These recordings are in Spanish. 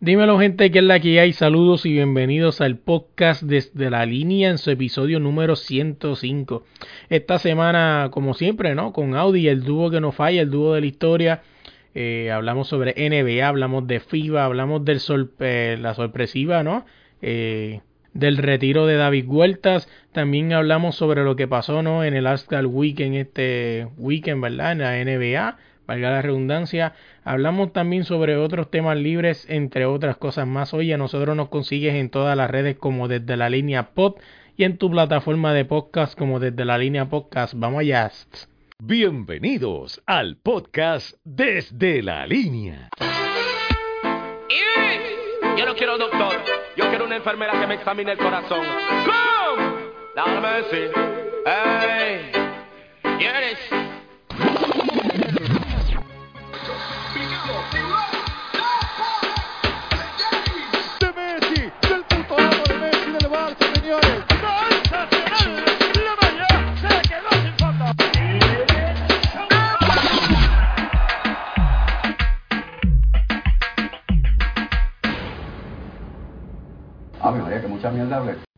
Dímelo gente, que es la que hay? Saludos y bienvenidos al podcast desde la línea en su episodio número 105. Esta semana, como siempre, ¿no? Con Audi, el dúo que no falla, el dúo de la historia. Eh, hablamos sobre NBA, hablamos de FIBA, hablamos de la sorpresiva, ¿no? Eh, del retiro de David Huertas. También hablamos sobre lo que pasó, ¿no? En el Ascal Weekend, este weekend, ¿verdad? En la NBA valga la redundancia. Hablamos también sobre otros temas libres, entre otras cosas más. Hoy a nosotros nos consigues en todas las redes como desde la línea pod y en tu plataforma de podcast como desde la línea podcast. Vamos allá. Bienvenidos al podcast desde la línea. Yo no quiero doctor, yo quiero una enfermera que me examine el corazón. ¡Come! Dame. Hey,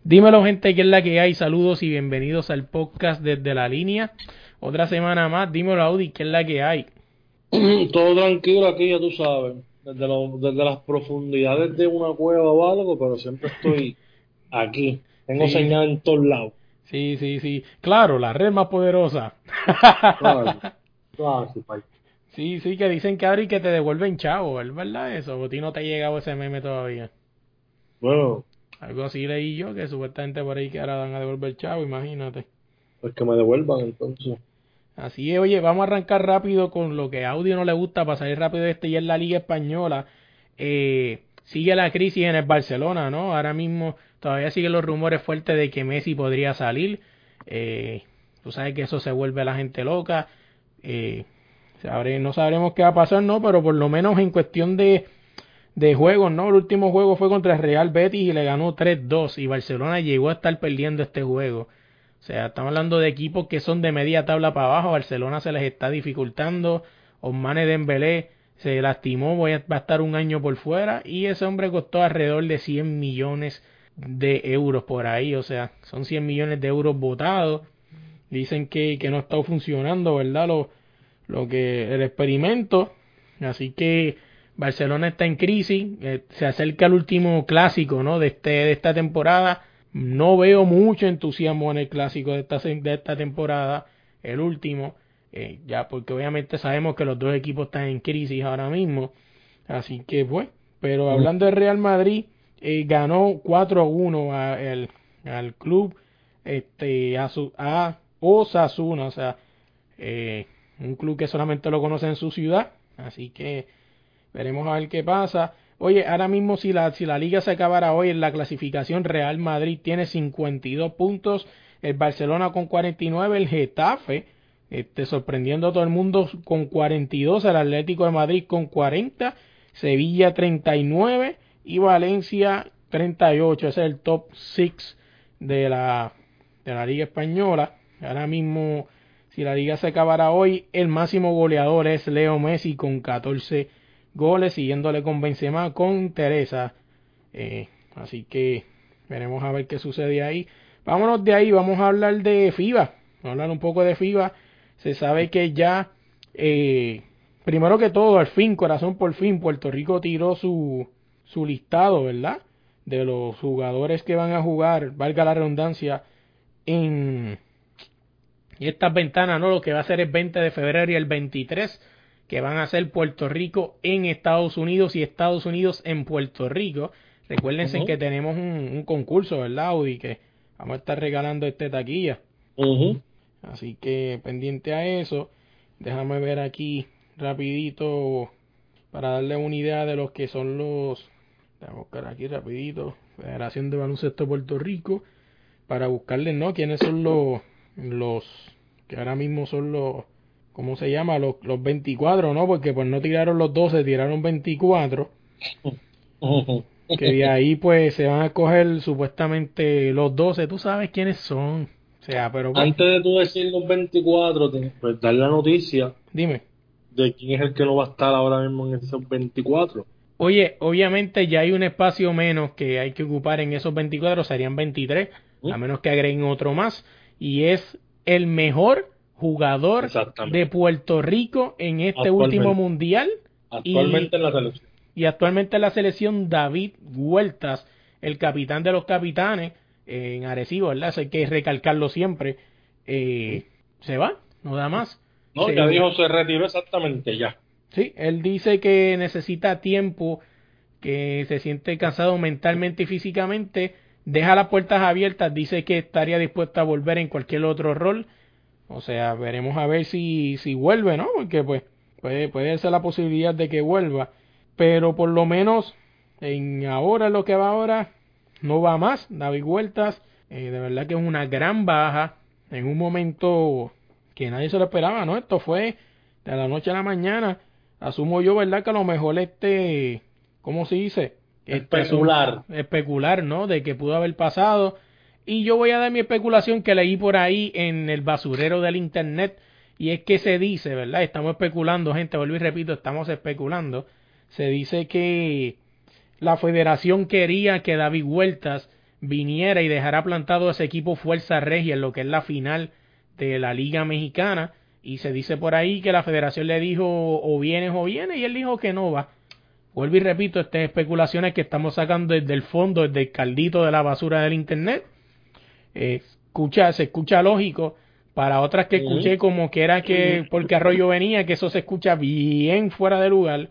Dímelo gente, que es la que hay. Saludos y bienvenidos al podcast desde la línea. Otra semana más. Dímelo Audi, que es la que hay. Todo tranquilo aquí, ya tú sabes. Desde, desde las profundidades de una cueva o algo, pero siempre estoy aquí. Tengo señal en todos lados. Sí, sí, sí. Claro, la red más poderosa. claro, sí, sí, que dicen que ahora que te devuelven chavo, ¿es verdad eso? ¿O a ti no te ha llegado ese meme todavía? Bueno, algo así leí yo, que supuestamente por ahí que ahora van a devolver el chavo, imagínate. Pues que me devuelvan entonces. Así es, oye, vamos a arrancar rápido con lo que a Audio no le gusta para salir rápido de este y es la Liga Española. Eh, sigue la crisis en el Barcelona, ¿no? Ahora mismo todavía siguen los rumores fuertes de que Messi podría salir. Eh, tú sabes que eso se vuelve a la gente loca. Eh, no sabremos qué va a pasar, ¿no? Pero por lo menos en cuestión de de juegos, ¿no? El último juego fue contra el Real Betis y le ganó 3-2 y Barcelona llegó a estar perdiendo este juego. O sea, estamos hablando de equipos que son de media tabla para abajo, Barcelona se les está dificultando, Osmane Dembélé se lastimó, va a estar un año por fuera y ese hombre costó alrededor de 100 millones de euros por ahí, o sea, son 100 millones de euros votados. Dicen que, que no está funcionando, ¿verdad? Lo, lo que el experimento, así que Barcelona está en crisis, eh, se acerca el último clásico ¿no? de, este, de esta temporada. No veo mucho entusiasmo en el clásico de esta, de esta temporada, el último, eh, ya porque obviamente sabemos que los dos equipos están en crisis ahora mismo. Así que, pues, pero hablando de Real Madrid, eh, ganó 4-1 al, al club este, a, su, a Osasuna, o sea, un club que solamente lo conoce en su ciudad. Así que Veremos a ver qué pasa. Oye, ahora mismo si la, si la liga se acabara hoy en la clasificación, Real Madrid tiene 52 puntos, el Barcelona con 49, el Getafe, este, sorprendiendo a todo el mundo con 42, el Atlético de Madrid con 40, Sevilla 39 y Valencia 38. Ese es el top 6 de la, de la Liga Española. Ahora mismo, si la liga se acabara hoy, el máximo goleador es Leo Messi con 14 goles, siguiéndole con Benzema, con Teresa. Eh, así que veremos a ver qué sucede ahí. Vámonos de ahí, vamos a hablar de FIBA. Vamos a hablar un poco de FIBA. Se sabe que ya, eh, primero que todo, al fin, corazón por fin, Puerto Rico tiró su, su listado, ¿verdad? De los jugadores que van a jugar, valga la redundancia, en estas ventanas, ¿no? Lo que va a ser el 20 de febrero y el 23 que van a ser Puerto Rico en Estados Unidos y Estados Unidos en Puerto Rico. Recuérdense que tenemos un, concurso, ¿verdad, Audi? Que vamos a estar regalando este taquilla. Así que pendiente a eso. Déjame ver aquí rapidito para darle una idea de los que son los... Voy a buscar aquí rapidito. Federación de Baloncesto de Puerto Rico. Para buscarles, ¿no? ¿Quiénes son los... los que ahora mismo son los ¿cómo se llama? Los, los 24, ¿no? Porque pues no tiraron los 12, tiraron 24. que de ahí pues se van a coger supuestamente los 12. Tú sabes quiénes son. O sea, pero... Pues Antes de tú decir los 24, pues dar la noticia. Dime. De quién es el que no va a estar ahora mismo en esos 24. Oye, obviamente ya hay un espacio menos que hay que ocupar en esos 24, serían 23, ¿Mm? a menos que agreguen otro más, y es el mejor jugador de Puerto Rico en este último mundial Actualmente en la selección. y actualmente en la selección David Huertas, el capitán de los capitanes eh, en Arecibo, ¿verdad? Eso hay que recalcarlo siempre. Eh, se va, no da más. No, Se- ya dijo, se retiró exactamente ya. Sí, él dice que necesita tiempo, que se siente cansado mentalmente y físicamente, deja las puertas abiertas, dice que estaría dispuesto a volver en cualquier otro rol. O sea, veremos a ver si, si vuelve, ¿no? Porque pues puede, puede ser la posibilidad de que vuelva. Pero por lo menos en ahora lo que va ahora no va más. David Huertas, eh, de verdad que es una gran baja en un momento que nadie se lo esperaba, ¿no? Esto fue de la noche a la mañana. Asumo yo, ¿verdad? Que a lo mejor este, ¿cómo se dice? Este, Especular. especular, ¿no? De que pudo haber pasado. Y yo voy a dar mi especulación que leí por ahí en el basurero del internet. Y es que se dice, ¿verdad? Estamos especulando, gente, vuelvo y repito, estamos especulando. Se dice que la federación quería que David Huertas viniera y dejara plantado ese equipo Fuerza Regia en lo que es la final de la Liga Mexicana. Y se dice por ahí que la federación le dijo o vienes o vienes y él dijo que no va. Vuelvo y repito, estas especulaciones que estamos sacando desde el fondo, desde el caldito de la basura del internet. Eh, escucha, se escucha lógico. Para otras que escuché como que era que porque Arroyo venía, que eso se escucha bien fuera de lugar.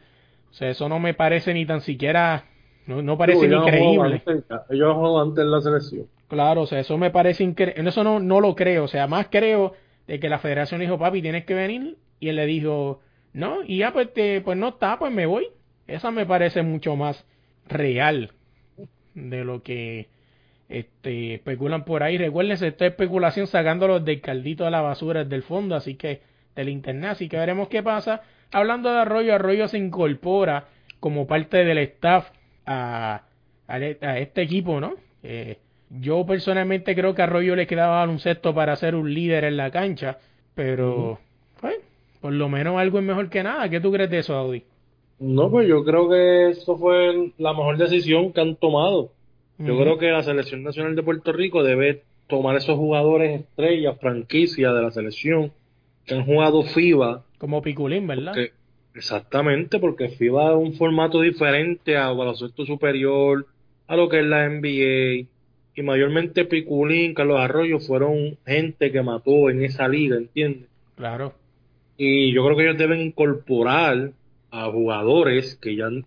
O sea, eso no me parece ni tan siquiera, no, no parece ni creíble. ellos jugado antes en la selección. Claro, o sea, eso me parece increíble. Eso no, no lo creo. O sea, más creo de que la federación dijo, papi, tienes que venir. Y él le dijo, no, y ya pues, te- pues no está, pues me voy. Esa me parece mucho más real de lo que este, especulan por ahí. Recuérdense, esta especulación sacándolo del caldito de la basura del fondo, así que del internet. Así que veremos qué pasa. Hablando de Arroyo, Arroyo se incorpora como parte del staff a, a, a este equipo, ¿no? Eh, yo personalmente creo que a Arroyo le quedaba baloncesto para ser un líder en la cancha, pero pues, por lo menos algo es mejor que nada. ¿Qué tú crees de eso, Audi? No, pues yo creo que eso fue la mejor decisión que han tomado. Yo creo que la Selección Nacional de Puerto Rico debe tomar esos jugadores estrellas, franquicias de la selección que han jugado FIBA. Como Piculín, ¿verdad? exactamente, porque FIBA es un formato diferente a baloncesto superior, a lo que es la NBA. Y mayormente Piculín, Carlos Arroyo fueron gente que mató en esa liga, ¿entiendes? Claro. Y yo creo que ellos deben incorporar a jugadores que ya han-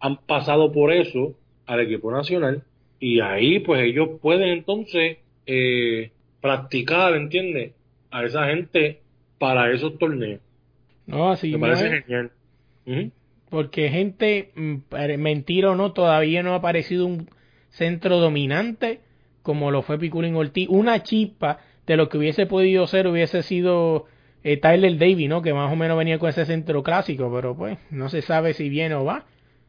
han pasado por eso al equipo nacional y ahí pues ellos pueden entonces eh, practicar, ¿entiendes? A esa gente para esos torneos. No, así Me no parece es. genial. Porque gente, mm, mentira o no, todavía no ha aparecido un centro dominante como lo fue Piculín Ortiz. Una chispa de lo que hubiese podido ser hubiese sido eh, Tyler Davy, ¿no? Que más o menos venía con ese centro clásico, pero pues no se sabe si viene o va.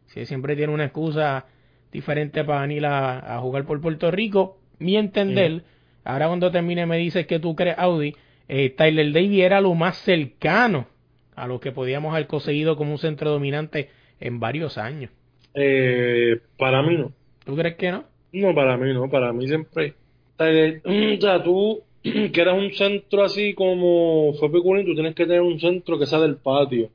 Si siempre tiene una excusa diferente para venir a, a jugar por Puerto Rico. Mi entender, ahora cuando termine me dices que tú crees, Audi, eh, Tyler Davy era lo más cercano a lo que podíamos haber conseguido como un centro dominante en varios años. Eh, para mí no. ¿Tú crees que no? No, para mí no. Para mí siempre. O sea, tú quieres un centro así como fue Piculín, tú tienes que tener un centro que sea del patio,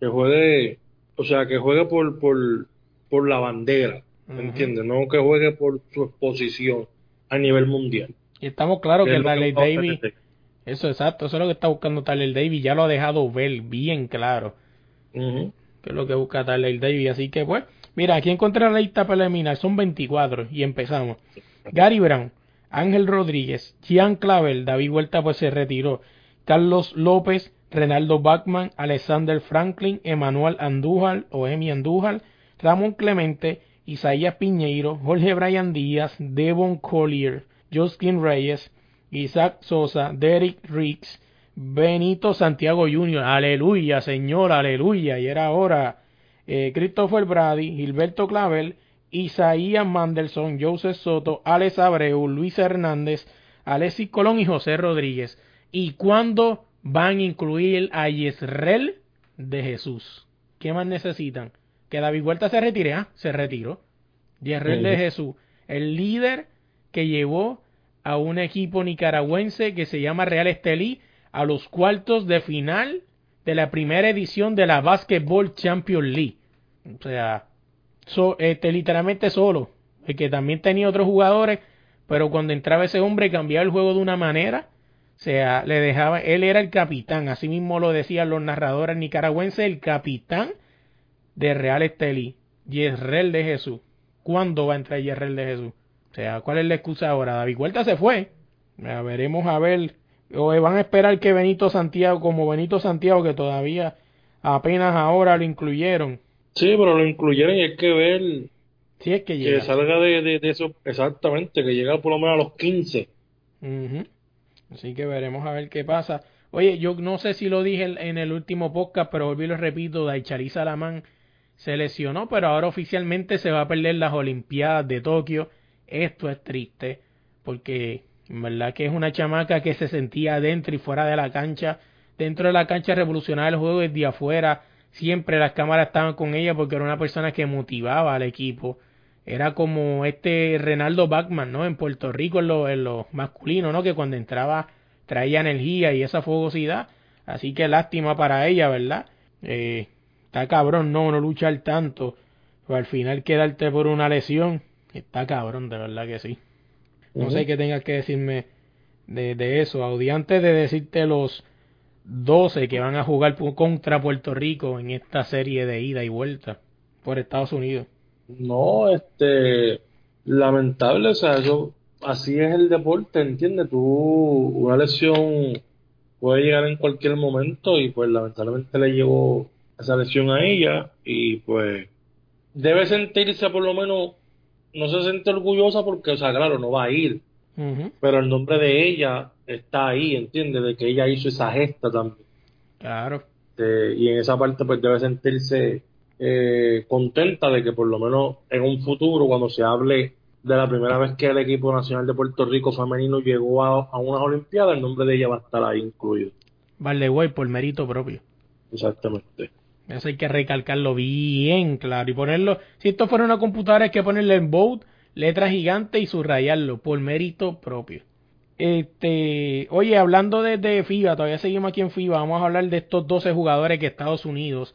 que juegue, o sea, que juegue por, por, por la bandera, No que juegue por su exposición a nivel mundial. Y estamos claros que lo Tyler tener. eso exacto, eso es lo que está buscando Tyler Davy, ya lo ha dejado ver bien claro. Ujú. que es lo que busca Tyler Davy. Así que, pues, mira, aquí encontré la lista preliminar, son 24 y empezamos. Gary Brown, Ángel Rodríguez, Gian Clavel, David Huerta pues se retiró, Carlos López, Renaldo Bachman, Alexander Franklin, Emanuel Andújar o Emi Andújar, Ramón Clemente, Isaías Piñeiro, Jorge Brian Díaz, Devon Collier, Justin Reyes, Isaac Sosa, Derek Riggs, Benito Santiago Jr., aleluya, señor, aleluya, y era ahora eh, Christopher Brady, Gilberto Clavel, Isaías Mandelson, Joseph Soto, Alex Abreu, Luis Hernández, Alexis Colón y José Rodríguez. ¿Y cuándo van a incluir a Yesrel de Jesús? ¿Qué más necesitan? Que David Huerta se retire, ah, se retiró. Yerrel de Jesús, el líder que llevó a un equipo nicaragüense que se llama Real Estelí a los cuartos de final de la primera edición de la Basketball Champions League. O sea, este, literalmente solo, el que también tenía otros jugadores, pero cuando entraba ese hombre cambiaba el juego de una manera, o sea, le dejaba, él era el capitán, así mismo lo decían los narradores nicaragüenses, el capitán de Real Estelí, Yerrel de Jesús. ¿Cuándo va a entrar Yerrel de Jesús? O sea, ¿cuál es la excusa ahora? David Huerta se fue. veremos a ver. O van a esperar que Benito Santiago, como Benito Santiago, que todavía apenas ahora lo incluyeron. Sí, pero lo incluyeron y hay que ver. Sí, es que llega. Que salga de, eso, exactamente, que llegue por lo menos a los 15. Así que veremos a ver qué pasa. Oye, yo no sé si lo dije en el último podcast, pero volví y lo repito, Daichari Salamán se lesionó, pero ahora oficialmente se va a perder las Olimpiadas de Tokio. Esto es triste, porque en verdad que es una chamaca que se sentía dentro y fuera de la cancha. Dentro de la cancha revolucionaba el juego desde afuera. Siempre las cámaras estaban con ella porque era una persona que motivaba al equipo. Era como este Renaldo Bachman, ¿no? En Puerto Rico en lo, en lo masculino, ¿no? Que cuando entraba traía energía y esa fogosidad. Así que lástima para ella, ¿verdad? Eh, está cabrón no, no luchar tanto, pero al final quedarte por una lesión, está cabrón, de verdad que sí. No sé qué tengas que decirme de, de eso, Audi, antes de decirte los 12 que van a jugar contra Puerto Rico en esta serie de ida y vuelta por Estados Unidos. No, este, lamentable, o sea, eso, así es el deporte, ¿entiendes? Tú, una lesión puede llegar en cualquier momento y pues lamentablemente le llevó esa lesión a ella y pues debe sentirse por lo menos, no se siente orgullosa porque, o sea, claro, no va a ir, pero el nombre de ella está ahí, ¿entiendes? De que ella hizo esa gesta también. Claro. y en esa parte pues debe sentirse eh, contenta de que por lo menos en un futuro, cuando se hable de la primera vez que el equipo nacional de Puerto Rico femenino llegó a, a unas Olimpiadas, el nombre de ella va a estar ahí incluido. Vale, güey, por mérito propio. Exactamente. Eso hay que recalcarlo bien claro y ponerlo. Si esto fuera una computadora, hay que ponerle en bold, letra gigante y subrayarlo por mérito propio. Este, oye, hablando de, FIBA, todavía seguimos aquí en FIBA, vamos a hablar de estos 12 jugadores que Estados Unidos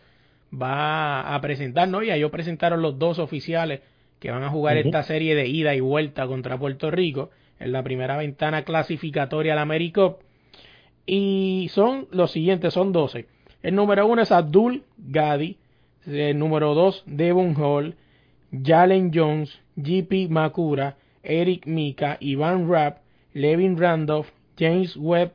va a presentar, ¿no? Ya ellos presentaron los dos oficiales que van a jugar esta serie de ida y vuelta contra Puerto Rico en la primera ventana clasificatoria al Américo. Y son los siguientes, son 12. El número uno es Abdul Gadi. El número dos, Devon Hall, Jalen Jones, JP Makura, Eric Mika, Ivan Rapp, Levin Randolph, James Webb,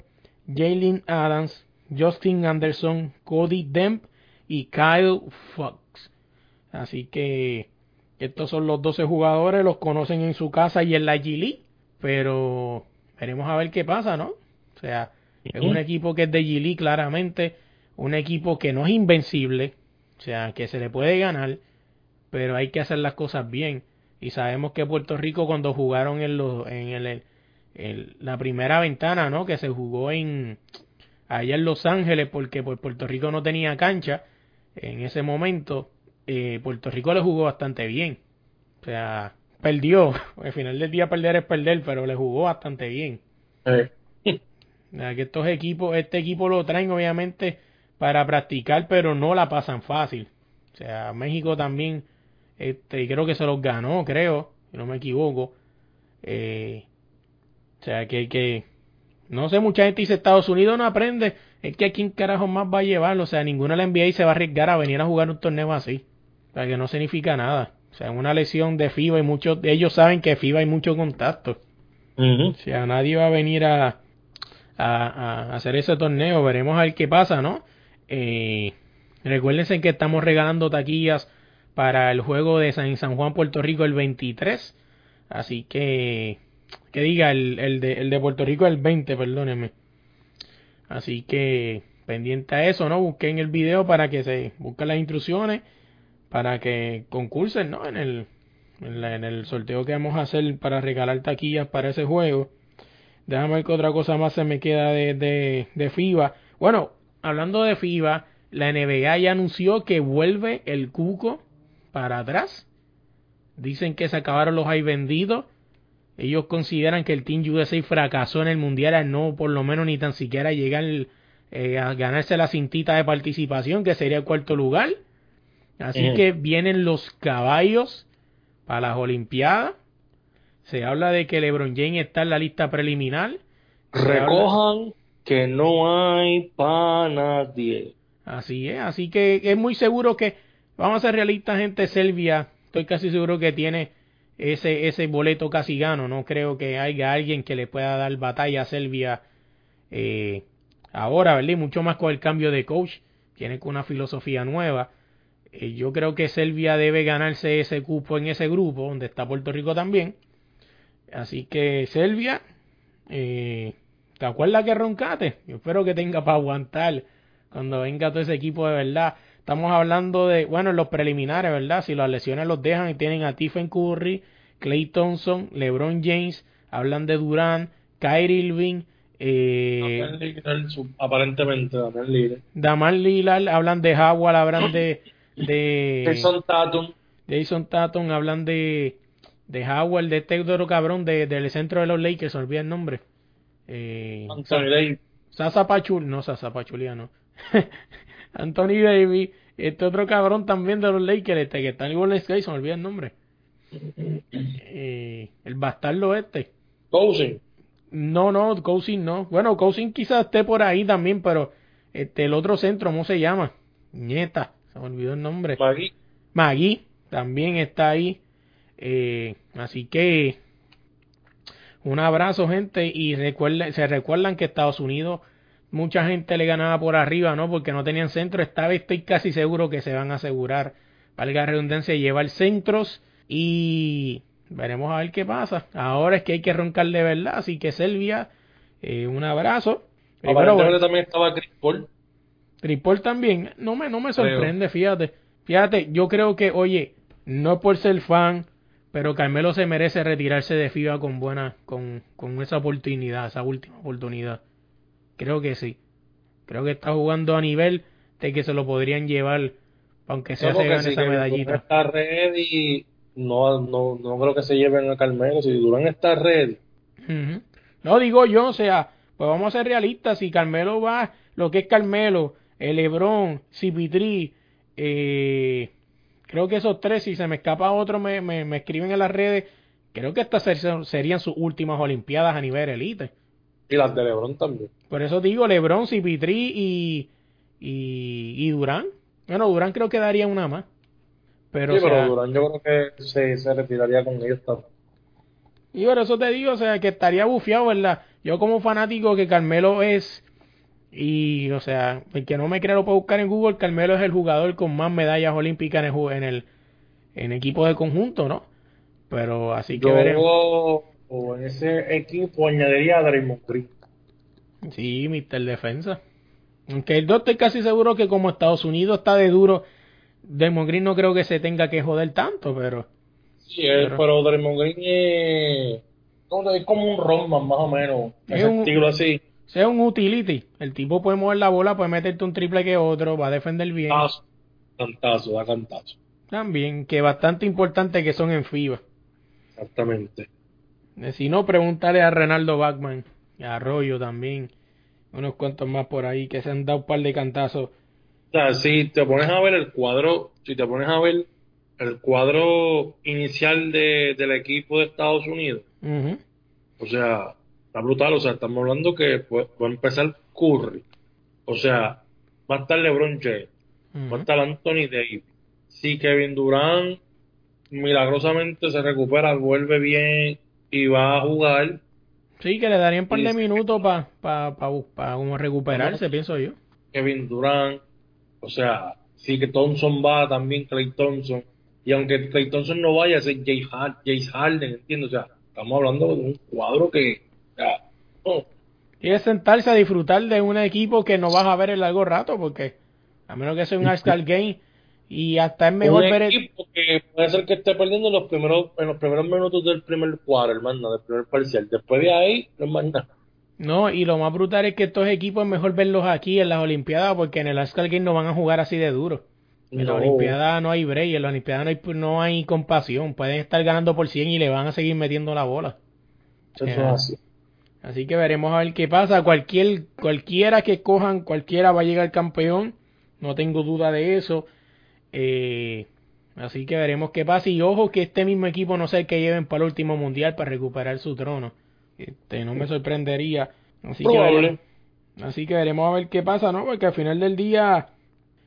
Jalen Adams, Justin Anderson, Cody Demp y Kyle Fox. Así que estos son los 12 jugadores, los conocen en su casa y en la G pero veremos a ver qué pasa, ¿no? O sea, es un equipo que es de G claramente un equipo que no es invencible, o sea, que se le puede ganar, pero hay que hacer las cosas bien. Y sabemos que Puerto Rico cuando jugaron en, los, en el, la primera ventana, ¿no? Que se jugó en allá en Los Ángeles porque pues, Puerto Rico no tenía cancha en ese momento. Eh, Puerto Rico le jugó bastante bien. O sea, perdió. Al final del día perder es perder, pero le jugó bastante bien. Eh. que estos equipos, este equipo lo traen obviamente para practicar, pero no la pasan fácil. O sea, México también, este, creo que se los ganó, creo, si no me equivoco. Eh, o sea, que, que, no sé, mucha gente dice Estados Unidos no aprende, es que aquí en carajo más va a llevarlo, o sea, ninguna la NBA se va a arriesgar a venir a jugar un torneo así, o sea, que no significa nada. O sea, una lesión de FIBA y muchos, ellos saben que FIBA hay mucho contacto. O sea, nadie va a venir a, a, a hacer ese torneo, veremos a ver qué pasa, ¿no? Eh, recuérdense que estamos regalando taquillas para el juego de San, San Juan, Puerto Rico el 23. Así que, que diga, el, el, de, el de Puerto Rico el 20, perdónenme. Así que, pendiente a eso, ¿no? Busquen el video para que se busquen las instrucciones para que concursen, ¿no? En el, en, el sorteo que vamos a hacer para regalar taquillas para ese juego. Déjame ver que otra cosa más se me queda de, de, de FIBA. Bueno, hablando de FIBA, la NBA ya anunció que vuelve el cuco para atrás. Dicen que se acabaron los hay vendidos. Ellos consideran que el Team USA fracasó en el Mundial al no por lo menos ni tan siquiera llegar eh, a ganarse la cintita de participación, que sería el cuarto lugar. Así que vienen los caballos para las Olimpiadas. Se habla de que LeBron James está en la lista preliminar. Recojan que no hay para nadie. Así es, así que es muy seguro que, vamos a ser realistas, gente, Selvia, estoy casi seguro que tiene ese, ese boleto casi gano. No creo que haya alguien que le pueda dar batalla a Selvia eh, ahora, ¿verdad? Mucho más con el cambio de coach. Tiene una filosofía nueva. Eh, yo creo que Selvia debe ganarse ese cupo en ese grupo, donde está Puerto Rico también. Así que Selvia, eh, ¿te acuerdas que roncate? Yo espero que tenga para aguantar cuando venga todo ese equipo de verdad. Estamos hablando de, bueno, los preliminares, ¿verdad? Si las lesiones los dejan y tienen a Stephen Curry, Clay Thompson, LeBron James, hablan de Durant, Kyrie Irving, eh, aparentemente Damar Lillard. Damar Lillard, hablan de Howard, hablan de, de Jason Tatum. Jason Tatum, hablan de de Howard, de este cabrón de, del centro de los Lakers, olvida el nombre. Eh, Anthony Davis. Sasa Pachul, no Sasa Pachulia, Anthony Davis, este otro cabrón también de los Lakers, este que está en Golden State, se me olvida el nombre. Eh, el bastardo este. Cousin. No, no, Cousin no. Bueno, Cousin quizás esté por ahí también, pero este el otro centro, ¿cómo se llama? Nieta, se me olvidó el nombre. Magui. Magui también está ahí. Eh, así que un abrazo, gente, y recuerden, se recuerdan que Estados Unidos mucha gente le ganaba por arriba, ¿no? Porque no tenían centro. Esta vez estoy casi seguro que se van a asegurar, valga la redundancia, llevar centros y veremos a ver qué pasa. Ahora es que hay que roncar de verdad, así que Selvia, eh, un abrazo. Primero, también estaba Chris Paul. Chris Paul también, no me, no me sorprende, fíjate. Fíjate, yo creo que, oye, no por ser fan, pero Carmelo se merece retirarse de FIBA con buena, con, con esa oportunidad, esa última oportunidad. Creo que sí. Creo que está jugando a nivel de que se lo podrían llevar, aunque sea se gane esa medallita. Está ready, no, no, no creo que se lleven a Carmelo. Si Durán está ready. No digo yo, o sea, pues vamos a ser realistas. Si Carmelo va, lo que es Carmelo, el Lebron, Cipitri, eh, Creo que esos tres, si se me escapa otro, me, me, escriben en las redes. Creo que estas serían sus últimas Olimpiadas a nivel elite. Y las de Lebron también. Por eso digo Lebron, Cipitri y, y, y Durán. Bueno, Durán creo que daría una más. Pero, sí, pero Durán yo creo que se, se retiraría con ellos también. Y por eso te digo, o sea, que estaría bufiado, ¿verdad? Yo como fanático que Carmelo es y, o sea, el que no me cree lo puede buscar en Google. Carmelo es el jugador con más medallas olímpicas en el, en el en equipo de conjunto, ¿no? Pero así que veremos. O en ese equipo añadiría a Draymond Green. Sí, Mr. Defensa. Aunque el 2 estoy casi seguro que como Estados Unidos está de duro, Draymond Green no creo que se tenga que joder tanto, pero... Sí, pero, pero Draymond Green es, es como un Roman más o menos. Es un, estilo así sea un utility. El tipo puede mover la bola, puede meterte un triple que otro, va a defender bien. Cantazo, cantazo, da cantazo. También, que bastante importante que son en FIBA. Exactamente. Eh, si no, pregúntale a Renaldo Bachman, a Arroyo también, unos cuantos más por ahí que se han dado un par de cantazos. O sea, si te pones a ver el cuadro, si te pones a ver el cuadro inicial de, del equipo de Estados Unidos, o sea, está brutal. O sea, estamos hablando que va a empezar Curry. O sea, va a estar LeBron James. Va a estar Anthony Davis. Si Kevin Durant milagrosamente se recupera, vuelve bien y va a jugar. Sí, que le darían un par de minutos para pa, pa, como recuperarse, pienso yo. Kevin Durant, o sea, sí que Thompson va también, Clay Thompson. Y aunque Clay Thompson no vaya ser Jace Harden, ¿entiendes? O sea, estamos hablando de un cuadro que y es sentarse a disfrutar de un equipo que no vas a ver en largo rato, porque a menos que sea un All-Star Game y hasta es mejor un ver equipo que puede ser que esté perdiendo en los primeros en los primeros minutos del primer cuadro, hermano, del primer parcial. Después de ahí, no es más nada. No, y lo más brutal es que estos equipos es mejor verlos aquí en las Olimpiadas porque en el All-Star Game no van a jugar así de duro. En la No. Olimpiada no hay break, en la Olimpiada no hay, no hay compasión. Pueden estar ganando por 100 y le van a seguir metiendo la bola. Eso es Ya. así. Así que veremos a ver qué pasa. Cualquier, cualquiera que cojan, cualquiera va a llegar campeón. No tengo duda de eso. Eh, así que veremos qué pasa. Y ojo que este mismo equipo no sé el que lleven para el último mundial para recuperar su trono. Este, no me sorprendería. Así que, veremos, así que veremos a ver qué pasa, ¿no? Porque al final del día,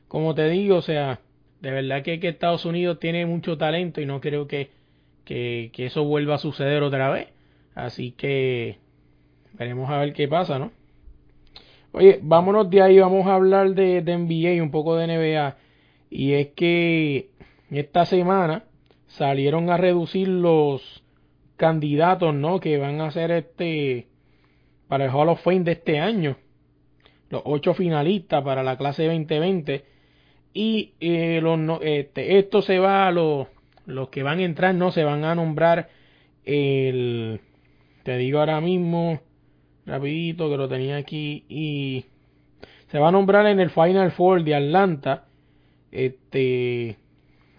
como te digo, o sea, de verdad que, que Estados Unidos tiene mucho talento y no creo que, que, que eso vuelva a suceder otra vez. Así que veremos a ver qué pasa, ¿no? Oye, vámonos de ahí, vamos a hablar de, de NBA y un poco de NBA. Y es que esta semana salieron a reducir los candidatos, ¿no? Que van a ser este para el Hall of Fame de este año. Los ocho finalistas para la clase 2020. Y eh, los, este, esto se va a los, los que van a entrar, no se van a nombrar el. Te digo ahora mismo, rapidito que lo tenía aquí. Y se va a nombrar en el Final Four de Atlanta. Este.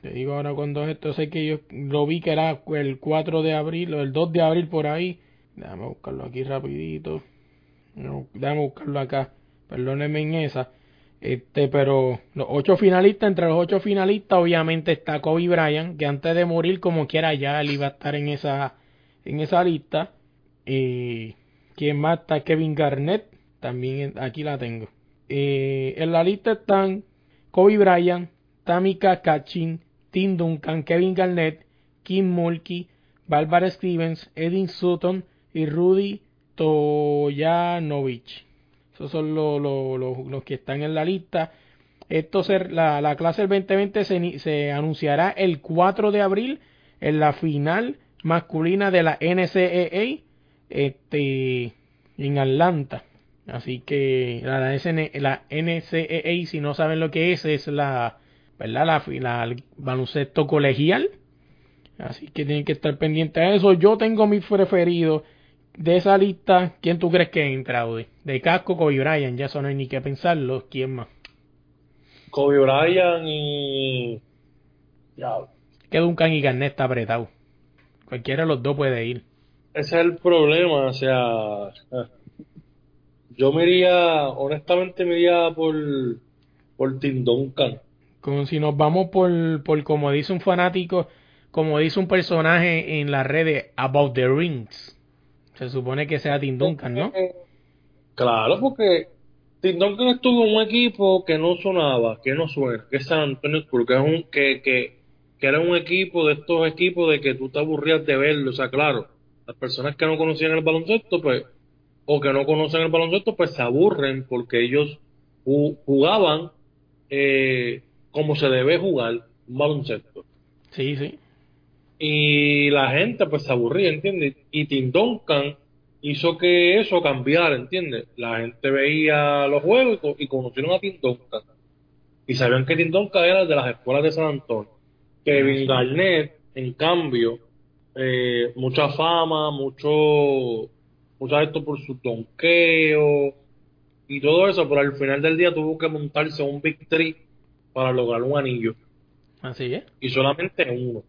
Te digo ahora cuando es esto. Sé que yo lo vi que era el 4 de abril o el 2 de abril por ahí. Déjame buscarlo aquí rapidito. Déjame buscarlo acá. Perdónenme en esa. Este, pero los ocho finalistas, entre los ocho finalistas, obviamente está Kobe Bryant, que antes de morir, como quiera, ya él iba a estar en esa, en esa lista. Eh, ¿Quién más está? Kevin Garnett, también aquí la tengo. Eh, en la lista están Kobe Bryant, Tamika Catchin, Tim Duncan, Kevin Garnett, Kim Mulkey, Barbara Stevens, Edin Sutton y Rudy Toyanovich. Esos son los, los, los- que están en la lista. Esto se- la, la clase del 2020 se, se anunciará el 4 de abril en la final masculina de la NCAA este, en Atlanta. Así que la, la, SN la NCAA, si no saben lo que es, es la, ¿verdad? La, la- el baloncesto colegial. Así que tienen que estar pendientes a eso. Yo tengo mis preferidos de esa lista. ¿Quién tú crees que entra, Audi? De Casco, Kobe Bryant. Ya eso no hay ni que pensarlo. ¿Quién más? Kobe Bryant y. Ya, Que Duncan y Garnett está apretado. Cualquiera de los dos puede ir. Ese es el problema, o sea. eh, Yo me iría, honestamente me iría por, por Tim Duncan. Como si nos vamos por, por como dice un fanático, como dice un personaje en las redes, About the Rings. Se supone que sea Tim Duncan, ¿no? Claro, porque Tim Duncan estuvo en un equipo que no sonaba, que no suena, que es San Antonio Spurs, que es un, que, que, que era un equipo de estos equipos de que tú te aburrías de verlo, o sea, claro, las personas que no conocían el baloncesto, pues, o que no conocen el baloncesto, pues se aburren porque ellos ju- jugaban eh, como se debe jugar un baloncesto. Sí, sí. Y la gente pues se aburría, ¿entiendes? Y Tim Duncan hizo que eso cambiara, ¿entiendes? La gente veía los juegos y, co- y conocieron a Tim Duncan. Y sabían que Tim Duncan era de las escuelas de San Antonio. Kevin Garnett, en cambio, eh, mucha fama, mucho, mucho esto por su donqueo y todo eso, pero al final del día tuvo que montarse un Big Three para lograr un anillo. Así es. Y solamente uno.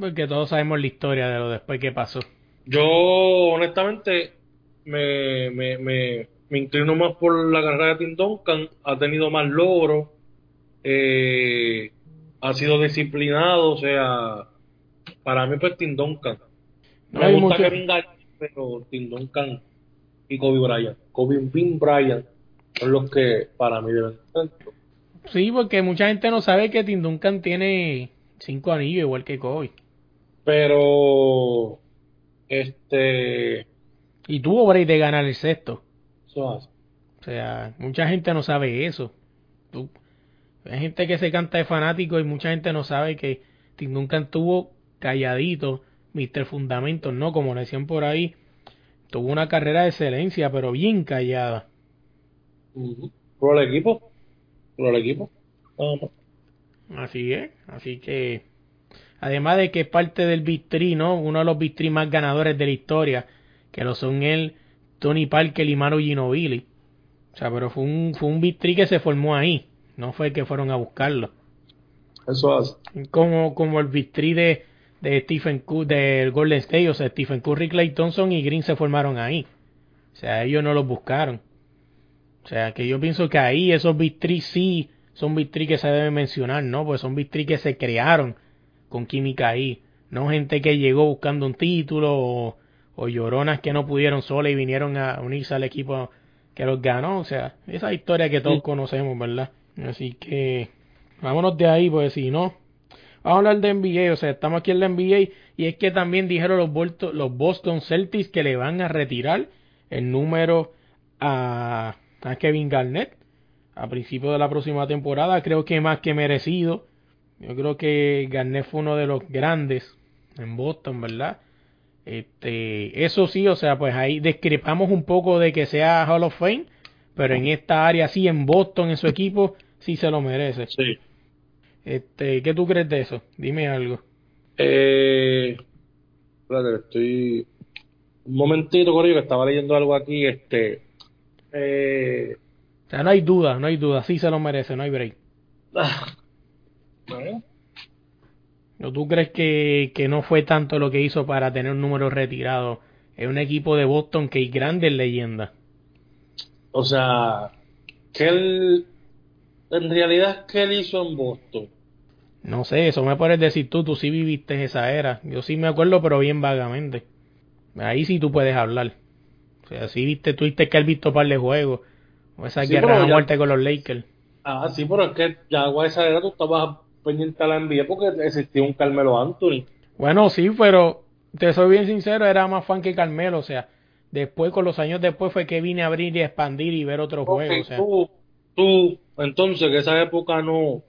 Porque todos sabemos la historia de lo después que pasó. Yo, honestamente, me, me, me, me inclino más por la carrera de Tim Duncan. Ha tenido más logros. eh, ha sido disciplinado. O sea, para mí, pues Tim Duncan. No Me gusta mucho- Kevin Garnett, pero Tim Duncan y Kobe Bryant. Kobe Bean Bryant son los que para mí deben ser. Sí, porque mucha gente no sabe que Tim Duncan tiene cinco anillos igual que Kobe. Pero, este, Y tuvo break de ganar el sexto. eso hace. O sea, mucha gente no sabe eso. Tú- hay gente que se canta de fanático y mucha gente no sabe que Tim Duncan tuvo calladito, Mr. Fundamentos, ¿no? Como le decían por ahí, tuvo una carrera de excelencia, pero bien callada. Ujú. Por el equipo. Por el equipo. Así es, así que además de que es parte del Big Three, ¿no? Uno de los Big Three más ganadores de la historia, que lo son él, Tony Parker y Manu Ginobili. O sea, pero fue un, fue un Big Three que se formó ahí, no fue que fueron a buscarlo. Eso hace. Como, como el victory de, de Stephen Curry, del Golden State, o sea, Stephen Curry, Clay Thompson y Green se formaron ahí. O sea, ellos no los buscaron. O sea, que yo pienso que ahí esos victory sí son victory que se deben mencionar, ¿no? Pues son victory que se crearon con química ahí. No gente que llegó buscando un título o, o lloronas que no pudieron sola y vinieron a unirse al equipo que los ganó. O sea, esa historia que todos conocemos, ¿verdad? Así que vámonos de ahí, pues si no, vamos a hablar de NBA. O sea, estamos aquí en la NBA y es que también dijeron los, Boston Celtics que le van a retirar el número a, a Kevin Garnett a principio de la próxima temporada. Creo que más que merecido. Yo creo que Garnett fue uno de los grandes en Boston, ¿verdad? Este, eso sí, o sea, pues ahí discrepamos un poco de que sea Hall of Fame, pero en esta área sí, en Boston, en su equipo, sí se lo merece. Sí. Este, ¿qué tú crees de eso? Dime algo. Eh, espérate, estoy un momentito, Corillo, que estaba leyendo algo aquí, este, eh, O sea, no hay duda, no hay duda, sí se lo merece, no hay break. ah, bueno, ¿O tú crees que, que no fue tanto lo que hizo para tener un número retirado? Es un equipo de Boston que hay grandes leyendas. o sea, que él, en realidad, ¿qué él hizo en Boston? No sé, eso me puedes decir tú, tú sí viviste esa era. Yo sí me acuerdo, pero bien vagamente. Ahí sí tú puedes hablar. O sea, sí viste, tuviste que haber visto par de juegos. O esa Sí, guerra ya- muerte con los Lakers. Ah, sí, pero es que ya a esa era tú estabas pendiente a la NBA porque existía un Carmelo Anthony. Bueno, sí, pero te soy bien sincero, era más fan que Carmelo. O sea, después, con los años después, fue que vine a abrir y expandir y ver otros juegos. O sea, tú, tú, entonces, que esa época no.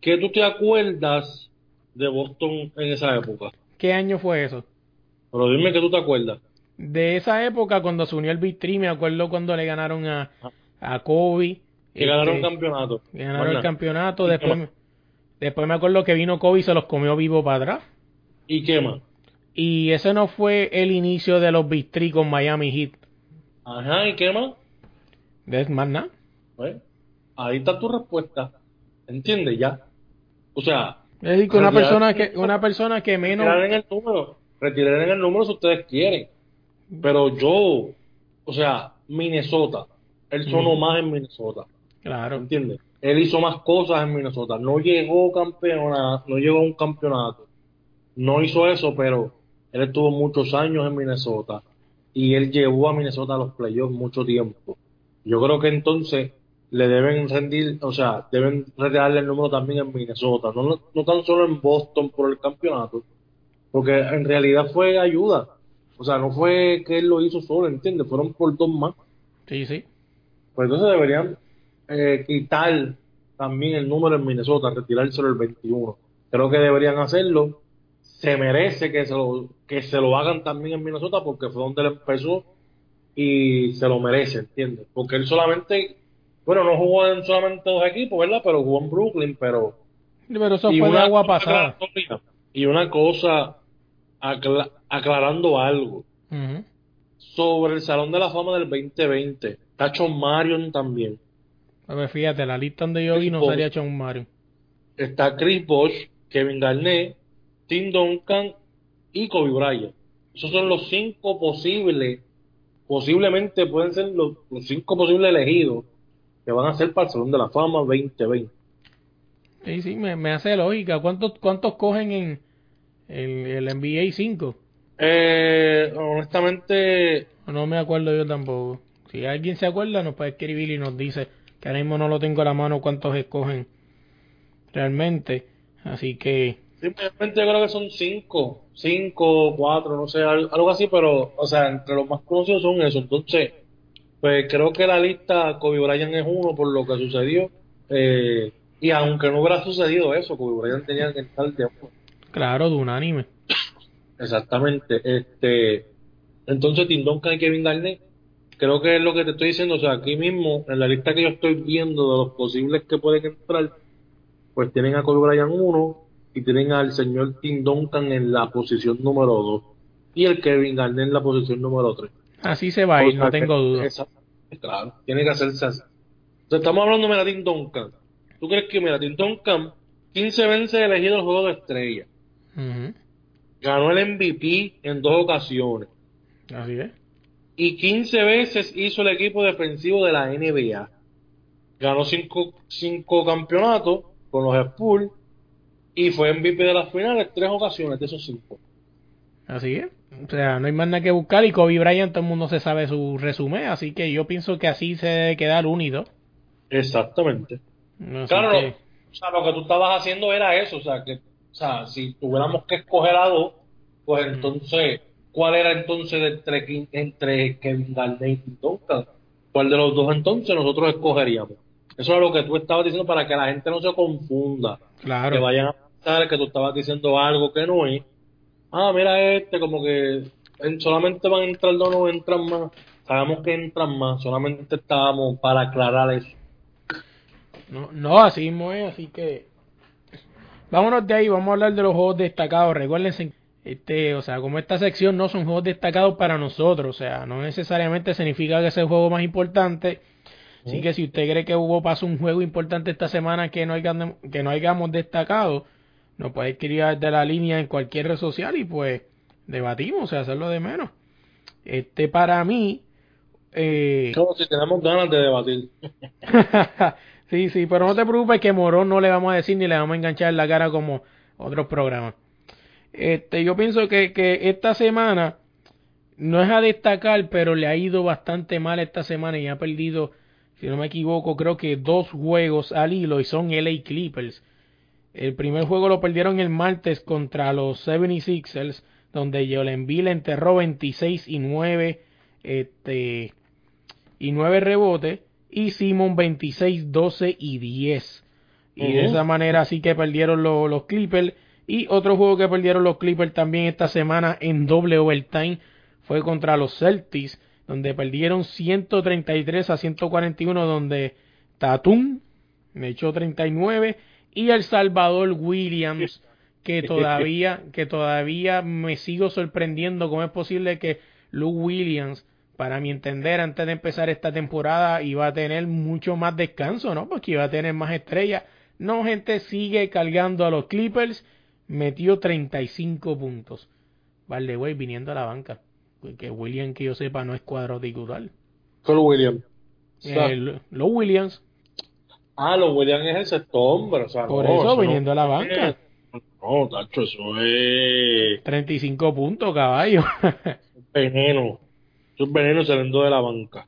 ¿Qué tú te acuerdas de Boston en esa época? ¿qué año fue eso? Pero dime que tú te acuerdas. De esa época, cuando se unió el Big Three, me acuerdo cuando le ganaron a, a Kobe. Que ganaron este, campeonato. Ganaron Bueno, el campeonato. ¿Y qué Después, me- después me acuerdo que vino Kobe y se los comió vivo para atrás. ¿Y qué más? Y ese no fue el inicio de los Big Three con Miami Heat. Ajá, ¿y qué más? ¿Ves más nada? Pues, ahí está tu respuesta. ¿Entiendes? Ya. O sea, Es decir, que una persona que, una persona que menos. retirar en el número. Retirar en el número si ustedes quieren. Pero yo, o sea, Minnesota. Él sonó más en Minnesota. Claro. ¿Entiendes? Él hizo más cosas en Minnesota. No llegó campeonato, no llegó a un campeonato. No hizo eso, pero él estuvo muchos años en Minnesota y él llevó a Minnesota a los playoffs mucho tiempo. Yo creo que entonces le deben rendir, o sea, deben retirarle el número también en Minnesota, no, no tan solo en Boston por el campeonato, porque en realidad fue ayuda. O sea, no fue que él lo hizo solo, ¿entiendes? Fueron por dos más. Sí, sí. Pues entonces deberían eh, quitar también el número en Minnesota, retirárselo el 21. Creo que deberían hacerlo. Se merece que se lo, que se lo hagan también en Minnesota porque fue donde él empezó y se lo merece, ¿entiendes? Porque él solamente, bueno, no jugó en solamente dos equipos, ¿verdad? Pero jugó en Brooklyn, pero... Pero eso y fue una agua pasada. Y una cosa, acla- aclarando algo sobre el Salón de la Fama del 2020. Está John Marion también. Pues fíjate, la lista donde yo vi no salía John Mario. está Chris Bosh, Kevin Garnett, Tim Duncan y Kobe Bryant. Esos son los cinco posibles, posiblemente pueden ser los, los cinco posibles elegidos que van a ser para el Salón de la Fama 2020. Sí, sí, me, me hace lógica. ¿Cuántos, cuántos cogen en el, el NBA 5? Eh, honestamente, No me acuerdo yo tampoco. Si alguien se acuerda, nos puede escribir y nos dice que ahora mismo no lo tengo a la mano cuántos escogen realmente. Así que, simplemente yo creo que son cinco, cinco, cuatro, no sé, al- algo así, pero, o sea, entre los más conocidos son esos. Entonces, pues creo que la lista Kobe Bryant es uno por lo que sucedió. Eh, y aunque no hubiera sucedido eso, Kobe Bryant tenía que estar de acuerdo. claro, de unánime. Exactamente. Este, entonces, Tim Duncan y Kevin Garnett, creo que es lo que te estoy diciendo. O sea, aquí mismo, en la lista que yo estoy viendo de los posibles que pueden entrar, pues tienen a Kobe Bryant 1 y tienen al señor Tim Duncan en la posición número 2 y el Kevin Garnett en la posición número 3. Así se va a ir, no tengo duda. Claro, tiene que hacerse así. Entonces, estamos hablando de Tim Duncan. ¿Tú crees que, Tim Duncan 15 veces elegido el juego de estrella. Ujú. Ganó el MVP en dos ocasiones. Así es. Y 15 veces hizo el equipo defensivo de la NBA. Ganó cinco, cinco campeonatos con los Spurs y fue MVP de las finales tres ocasiones de esos cinco. Así es. O sea, no hay más nada que buscar y Kobe Bryant todo el mundo se sabe su resumen, así que yo pienso que así se debe quedar unido. Exactamente. Así Claro, que- o sea, lo que tú estabas haciendo era eso, o sea, que, o sea, si tuviéramos que escoger a dos, pues entonces, ¿cuál era entonces entre, entre Kevin Garnett y Duncan? ¿Cuál de los dos entonces nosotros escogeríamos? Eso es lo que tú estabas diciendo para que la gente no se confunda, que claro. vayan a pensar que tú estabas diciendo algo que no es. Ah, mira este, como que en- solamente van a entrar dos, no entran más. Sabemos que entran más, solamente estábamos para aclarar eso. No, no, así mismo es, así que vámonos de ahí, vamos a hablar de los juegos destacados. Recuérdense, este, o sea, como esta sección no son juegos destacados para nosotros, o sea, no necesariamente significa que sea el juego más importante. Así que si usted cree que hubo paso un juego importante esta semana que no hayamos, que no hayamos destacado, nos puede escribir de la línea en cualquier red social y pues debatimos, o sea, hacerlo de menos. Este, para mí, eh, Como si tenemos ganas de debatir. sí, sí, pero no te preocupes que Morón no le vamos a decir ni le vamos a enganchar en la cara como otros programas. Este, yo pienso que, que esta semana no es a destacar, pero le ha ido bastante mal esta semana y ha perdido, si no me equivoco, creo que dos juegos al hilo y son LA Clippers. El primer juego lo perdieron el martes contra los 76ers, donde Joel le enterró 26 y 9, este, y 9 rebotes, y Simon 26, 12 y 10. Y de esa manera sí que perdieron los, los Clippers. Y otro juego que perdieron los Clippers también esta semana en doble overtime fue contra los Celtics, donde perdieron 133 a 141, donde Tatum me echó 39 y El Salvador Williams que todavía que todavía me sigo sorprendiendo cómo es posible que Lou Williams para mi entender antes de empezar esta temporada iba a tener mucho más descanso, ¿no? Porque iba a tener más estrellas. No, gente, sigue cargando a los Clippers, metió 35 puntos. Vale, güey, viniendo a la banca. Porque Williams, que yo sepa, no es cuadrodicular. Con William. O sea, Eh, Lou Williams, ah, los William es el sexto hombre. O sea, por no, eso, no- viniendo a la banca. No, tacho, eso es 35 puntos, caballo. veneno. Eso es veneno saliendo de la banca.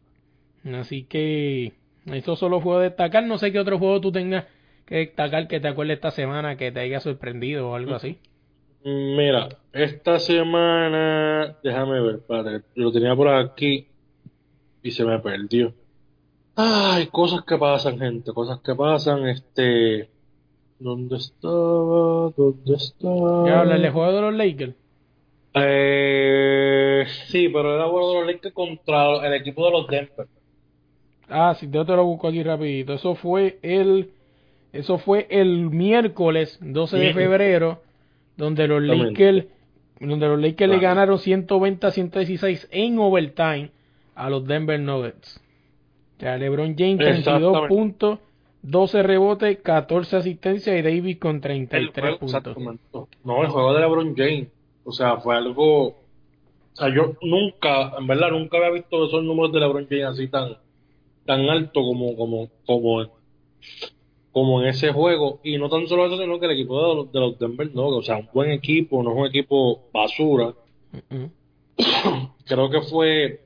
Así que los juegos a destacar. No sé qué otro juego tú tengas que destacar que te acuerdes esta semana que te haya sorprendido o algo así. Mira, esta semana, déjame ver, yo lo tenía por aquí y se me perdió. Ay, cosas que pasan, gente, cosas que pasan, este, ¿dónde estaba? ¿Dónde estaba? ¿Ya hablar del juego de los Lakers? Eh, sí, pero era bueno de los Lakers contra el equipo de los Denver. Ah, sí, yo te lo busco aquí rapidito. Eso fue el eso fue el miércoles 12 de febrero donde los. Lakers donde los Lakers le ganaron 120 a 116 en overtime a los Denver Nuggets. Sea, LeBron James 32 Exactamente. puntos, 12 rebotes, 14 asistencias y Davis con El 33 juego, puntos. No, el juego de LeBron James. O sea, fue algo. O sea, yo nunca, en verdad, nunca había visto esos números de LeBron James así tan, tan alto como, como, como, como en ese juego. Y no tan solo eso, sino que el equipo de los, de los Denver no, o sea, un buen equipo, no es un equipo basura. Creo que fue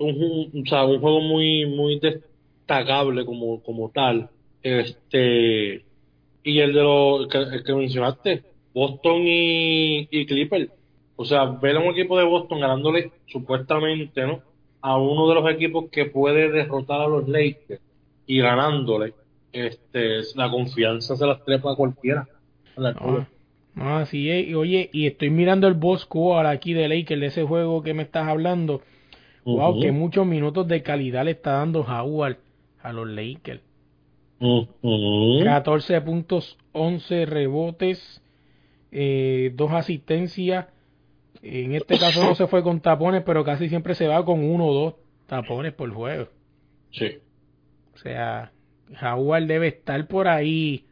un, o sea, un juego muy, muy destacable como, como tal. Este, y el de los que, el que mencionaste, Boston y, y Clippers. O sea, ver a un equipo de Boston ganándole supuestamente, ¿no? A uno de los equipos que puede derrotar a los Lakers y ganándole, este, la confianza se las trepa a cualquiera. a la. No, no, así es. Y oye, y estoy mirando el boss score aquí de Lakers de ese juego que me estás hablando. Wow, Ujú. que muchos minutos de calidad le está dando Howard a los Lakers. Ujú. 14 puntos, 11 rebotes, eh, dos asistencias. En este caso no se fue con tapones, pero casi siempre se va con uno o dos tapones por juego. Sí. O sea, Howard debe estar por ahí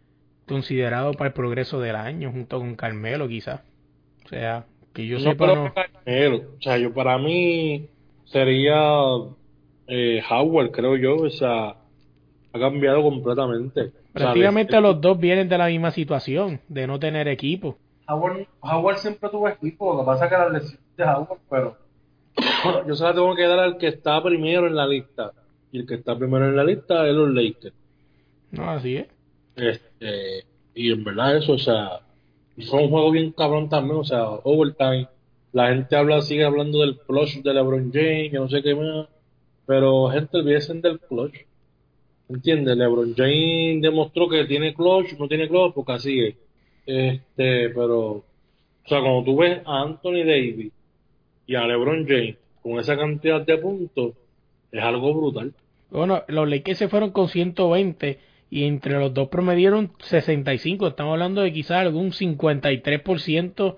considerado para el progreso del año, junto con Carmelo quizás. O sea, que yo No sepa creo no. Carmelo. O sea, yo para mí sería eh, Howard, creo yo. O sea, ha cambiado completamente. Prácticamente los dos vienen de la misma situación, de no tener equipo. Howard, Howard siempre tuvo equipo, lo que pasa es que la lesión de Howard, pero yo se la tengo que dar al que está primero en la lista. Y el que está primero en la lista es los Lakers. No, así es. Este, y en verdad eso, o sea, fue un juego bien cabrón también, o sea, overtime. La gente habla, sigue hablando del clutch de LeBron James, que no sé qué más. Pero gente, olvídense del clutch. ¿Entiendes? LeBron James demostró que tiene clutch, no tiene clutch, porque así es. Este, pero, o sea, cuando tú ves a Anthony Davis y a LeBron James con esa cantidad de puntos, es algo brutal. Bueno, los Lakers se fueron con 120 y entre los dos promedieron 65. Estamos hablando de quizás algún 53%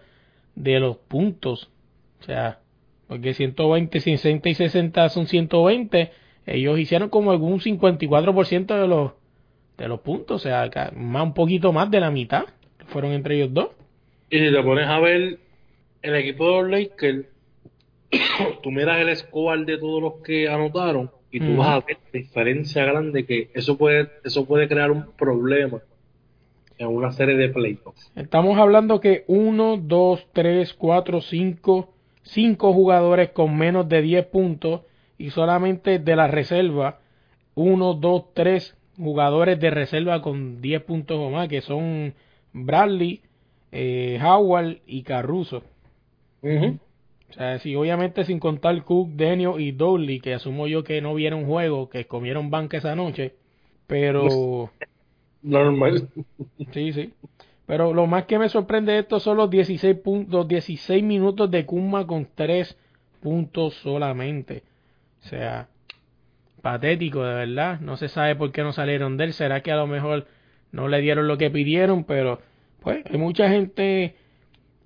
de los puntos. O sea, porque 120, 60 y 60 son 120. Ellos hicieron como algún 54% de los de los puntos, o sea, más un poquito más de la mitad fueron entre ellos dos. Y si te pones a ver el equipo de los Lakers, tú miras el score de todos los que anotaron y tú vas a ver la diferencia grande que eso puede eso puede crear un problema en una serie de playoffs. Estamos hablando que 1, 2, 3, 4, 5, 5 jugadores con menos de 10 puntos y solamente de la reserva 1, 2, 3 jugadores de reserva con 10 puntos o más, que son Bradley, eh, Howard y Caruso. O sea, sí, obviamente sin contar Cook, Daniel y Dowley, que asumo yo que no vieron juego, que comieron banca esa noche, pero... Normal. Sí, sí. Pero lo más que me sorprende de esto son los 16, puntos, 16 minutos de Kuma con 3 puntos solamente. O sea, patético, de verdad. No se sabe por qué no salieron de él. Será que a lo mejor no le dieron lo que pidieron, pero pues hay mucha gente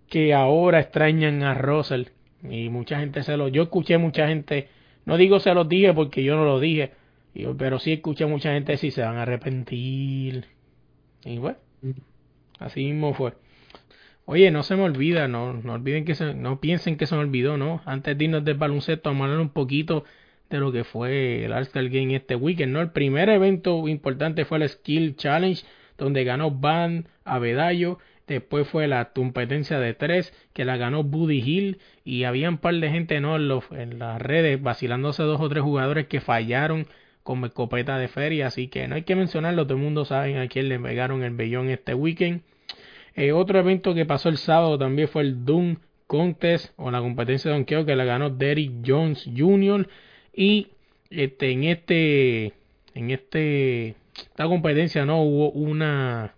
que ahora extrañan a Russell. Y mucha gente se lo... Yo escuché mucha gente, no digo se los dije porque yo no lo dije, yo- pero sí escuché mucha gente decir se van a arrepentir. Y bueno, así mismo fue. Oye, no se me olvida, no, no olviden que se, no piensen que se me olvidó, ¿no? Antes de irnos del baloncesto, vamos a hablar un poquito de lo que fue el All-Star Game este weekend, ¿no? El primer evento importante fue el Skill Challenge, donde ganó Van Abedayo. Después fue la competencia de tres, que la ganó Buddy Hill. Y había un par de gente, ¿no? En, los, en las redes, vacilándose dos o tres jugadores que fallaron como escopeta de feria. Así que no hay que mencionarlo, todo el mundo sabe a quién le pegaron el bellón este weekend. Eh, otro evento que pasó el sábado también fue el Doom Contest o la competencia de donkeo que la ganó Derrick Jones Jr. Y este, en este, en este, esta competencia no hubo una,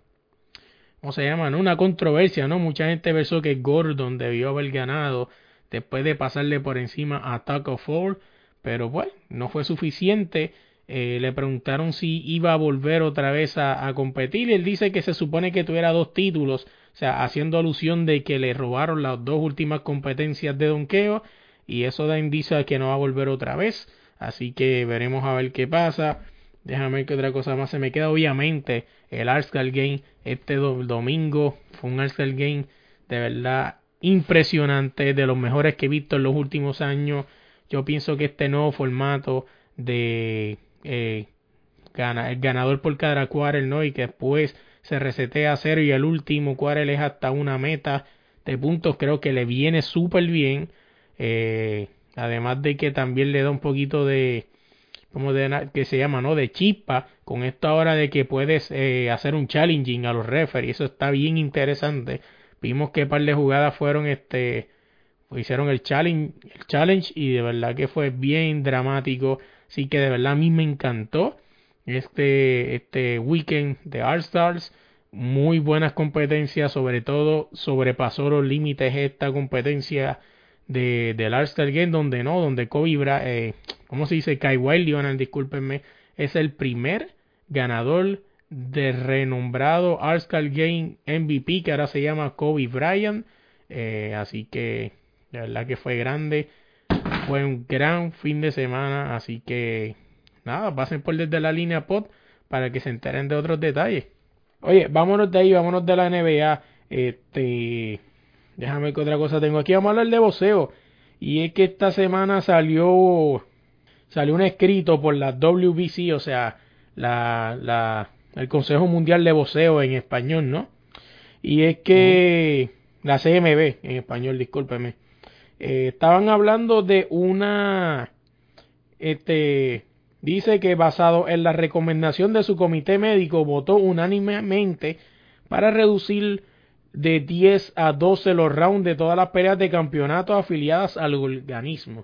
¿cómo se llama? no? Una controversia, ¿no? Mucha gente pensó que Gordon debió haber ganado después de pasarle por encima a Taco Ford, pero bueno, no fue suficiente. Eh, le preguntaron si iba a volver otra vez a, a competir él dice que se supone que tuviera dos títulos, o sea, haciendo alusión de que le robaron las dos últimas competencias de donqueo y eso da indicio de que no va a volver otra vez, así que veremos a ver qué pasa. Déjame ver otra cosa más se me queda. Obviamente, el Arsenal Game este do- domingo fue un Arsenal Game de verdad impresionante, de los mejores que he visto en los últimos años. Yo pienso que este nuevo formato de eh, gana, el ganador por cada quarter, ¿no? Y que después se resetea a cero y el último quarter es hasta una meta de puntos, creo que le viene súper bien. Eh, además de que también le da un poquito de, como de que se llama, ¿no? De chispa con esta hora de que puedes eh, hacer un challenging a los referees. Eso está bien interesante. Vimos que par de jugadas fueron este hicieron el challenge, el challenge y de verdad que fue bien dramático. Así que de verdad a mí me encantó este este weekend de All Stars. Muy buenas competencias, sobre todo sobrepasó los límites esta competencia de, del All-Star Game, donde no, donde Kobe Bra eh, ¿cómo se dice? Kawhi Leonard, discúlpenme, es el primer ganador de renombrado All-Star Game MVP, que ahora se llama Kobe Bryant. Eh, así que, de verdad que fue grande. Fue un gran fin de semana, así que, nada, pasen por desde la línea pod para que se enteren de otros detalles. Oye, vámonos de ahí, vámonos de la NBA. Este, déjame qué otra cosa tengo aquí. Vamos a hablar de boxeo. Y es que esta semana salió salió un escrito por la WBC, o sea, la, la, el Consejo Mundial de Boxeo en español, ¿no? Y es que la CMB en español, discúlpeme. Eh, estaban hablando de una este dice que basado en la recomendación de su comité médico votó unánimemente para reducir de 10 a 12 los rounds de todas las peleas de campeonato afiliadas al organismo.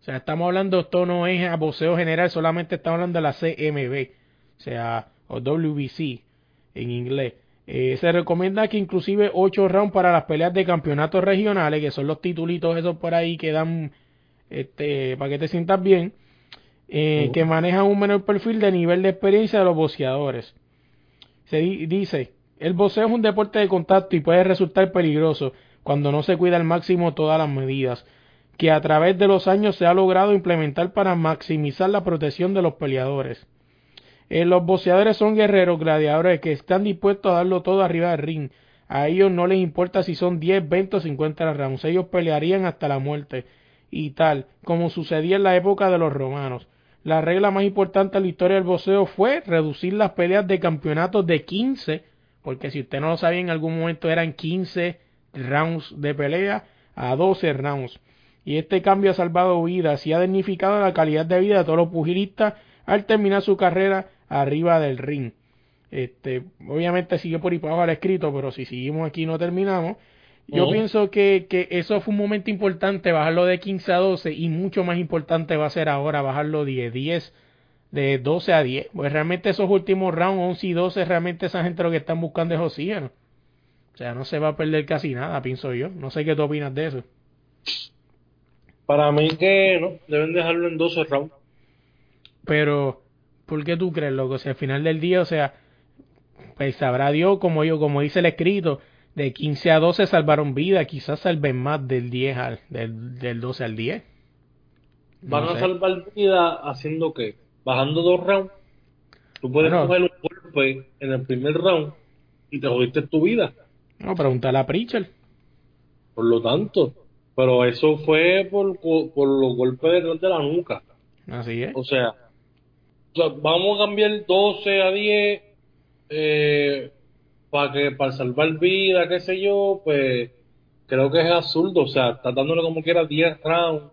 O sea, estamos hablando, esto no es a boxeo general, solamente estamos hablando de la CMB, o sea, o WBC en inglés. Eh, se recomienda que inclusive 8 rounds para las peleas de campeonatos regionales, que son los titulitos esos por ahí que dan este, para que te sientas bien, eh, que manejan un menor perfil de nivel de experiencia de los boxeadores. Se dice, el boxeo es un deporte de contacto y puede resultar peligroso cuando no se cuida al máximo todas las medidas que a través de los años se ha logrado implementar para maximizar la protección de los peleadores. Eh, los boxeadores son guerreros, gladiadores que están dispuestos a darlo todo arriba del ring. A ellos no les importa si son 10, 20 o 50 rounds. Ellos pelearían hasta la muerte. Y tal, como sucedía en la época de los romanos. La regla más importante en la historia del boxeo fue reducir las peleas de campeonatos de 15, porque si usted no lo sabía, en algún momento eran 15 rounds de pelea a 12 rounds y este cambio ha salvado vidas y ha dignificado la calidad de vida de todos los pugilistas al terminar su carrera arriba del ring. Este, obviamente sigue por ahí para abajo el escrito, pero si seguimos aquí no terminamos. Yo pienso que, que eso fue un momento importante, bajarlo de 15 a 12, y mucho más importante va a ser ahora bajarlo de 10, de 12 a 10. Pues realmente esos últimos rounds, 11 y 12, realmente esa gente lo que están buscando es oxígeno. O sea, no se va a perder casi nada, pienso yo. No sé qué tú opinas de eso. Para mí que no, deben dejarlo en 12 rounds. Pero, ¿por qué tú crees, loco? Si al final del día, o sea, pues sabrá Dios, como yo, como dice el escrito, de 15 a 12 salvaron vida, quizás salven más del 10 al, del, del 12 al 10. ¿Van a salvar vida haciendo qué? Bajando dos rounds. Tú puedes coger un golpe en el primer round y te jodiste tu vida. No, pregúntale a Pritchard. Por lo tanto, pero eso fue por, por, los golpes detrás de la nuca. Así es. O sea, vamos a cambiar 12 a 10 eh, para que para salvar vida, qué sé yo, pues creo que es absurdo. O sea, está dándole como quiera 10 rounds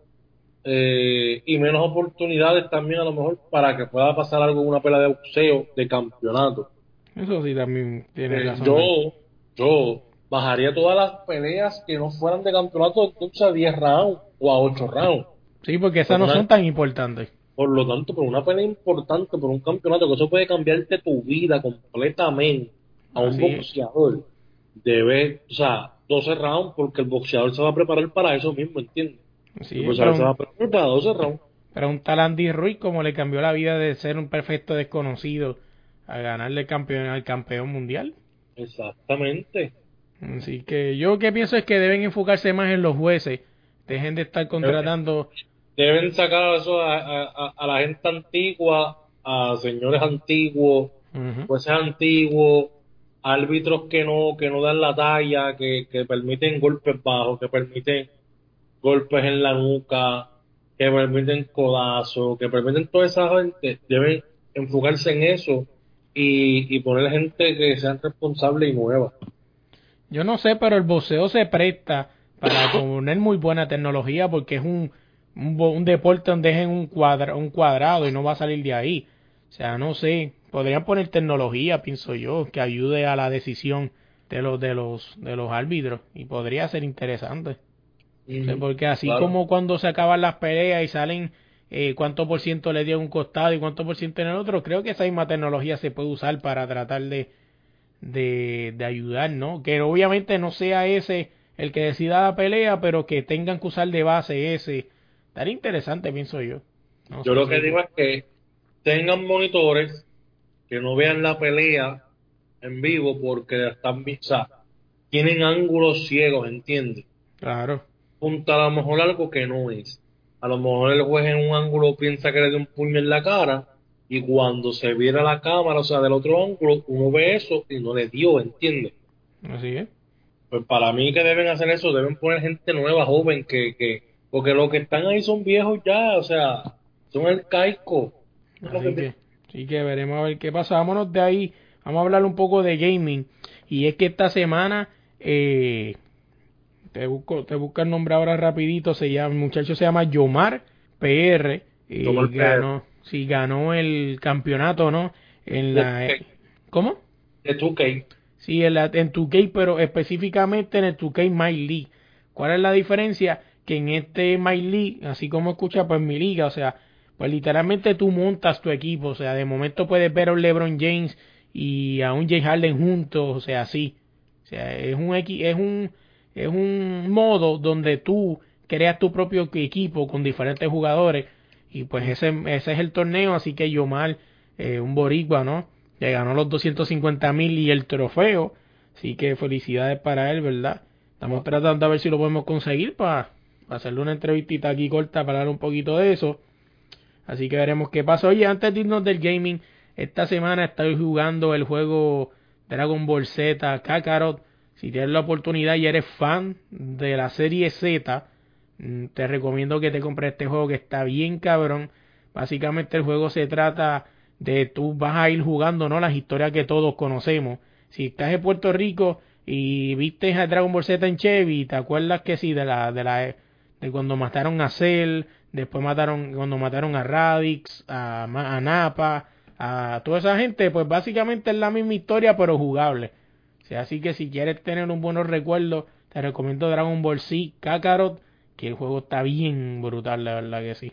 eh, y menos oportunidades también a lo mejor para que pueda pasar algo en una pelea de boxeo de campeonato. Eso sí también tiene eh, razón. Yo, yo bajaría todas las peleas que no fueran de campeonato a 10 rounds o a 8 rounds. Sí, porque esas no son tan importantes. Por lo tanto, por una pelea importante, por un campeonato, que eso puede cambiarte tu vida completamente a un boxeador, debe, o sea, 12 rounds, porque el boxeador se va a preparar para eso mismo, ¿entiendes? Sí, el se va a preparar para 12 rounds. Pero un tal Andy Ruiz, como le cambió la vida de ser un perfecto desconocido a ganarle campeón al campeón mundial. Exactamente. Así que yo que pienso es que deben enfocarse más en los jueces. Dejen de estar contratando. Deben sacar eso a, la gente antigua, a señores antiguos, jueces antiguos, árbitros que no, que no dan la talla, que, que permiten golpes bajos, que permiten golpes en la nuca, que permiten codazos, que permiten toda esa gente. Deben enfocarse en eso y, y poner gente que sean responsable y nueva. Yo no sé, pero el boxeo se presta para poner muy buena tecnología porque es un, un, deporte donde dejen un, cuadra, un cuadrado y no va a salir de ahí. O sea, no sé, podrían poner tecnología, pienso yo, que ayude a la decisión de los de los de los árbitros y podría ser interesante. porque así como cuando se acaban las peleas y salen eh, cuánto por ciento le dio un costado y cuánto por ciento en el otro, creo que esa misma tecnología se puede usar para tratar de de, de ayudar, ¿no? Que obviamente no sea ese el que decida la pelea, pero que tengan que usar de base ese. Estaría interesante, pienso yo. yo lo que digo es que tengan monitores que no vean la pelea en vivo porque están, o tienen ángulos ciegos, ¿entiendes? Claro. Punta a lo mejor algo que no es. A lo mejor el juez en un ángulo piensa que le dio un puño en la cara y cuando se viera la cámara, o sea, del otro ángulo, uno ve eso y no le dio, ¿entiendes? Así es. Pues para mí que deben hacer eso, deben poner gente nueva, joven, que, que porque los que están ahí son viejos ya, o sea, son el caico. Así que, sí que veremos a ver qué pasa. Vámonos de ahí, vamos a hablar un poco de gaming. Y es que esta semana, eh, te busco, te busco el nombre ahora rapidito, se llama, el muchacho se llama Yomar PR. Y Yomar ganó, sí, ganó el campeonato, ¿no? En la, ¿Cómo? De 2K. Sí, en, la, en 2K, pero específicamente en el 2K My League. ¿Cuál es la diferencia? Que en este My League, así como escucha, pues mi liga, o sea, pues literalmente tú montas tu equipo, o sea, de momento puedes ver a un LeBron James y a un Jay Harden juntos, o sea, así. O sea, es un es un es un modo donde tú creas tu propio equipo con diferentes jugadores y pues ese, ese es el torneo, así que Yomar, eh, un boricua, ¿no? Le ganó los 250 mil y el trofeo, así que felicidades para él, ¿verdad? Estamos tratando a ver si lo podemos conseguir para, hacerle una entrevistita aquí corta para hablar un poquito de eso. Así que veremos qué pasa. Oye, antes de irnos del gaming, esta semana estoy jugando el juego Dragon Ball Z Kakarot. Si tienes la oportunidad y eres fan de la serie Z, mm, te recomiendo que te compres este juego que está bien cabrón. Básicamente el juego se trata de tú vas a ir jugando, ¿no? Las historias que todos conocemos. Si estás en Puerto Rico y viste a Dragon Ball Z en Chevy, ¿te acuerdas que sí? De la, de la, de cuando mataron a Cell, después mataron, cuando mataron a Radix, a, a Napa, a toda esa gente, pues básicamente es la misma historia pero jugable. O sea, así que si quieres tener un buenos recuerdos, te recomiendo Dragon Ball Z Kakarot, que el juego está bien brutal, la verdad que sí.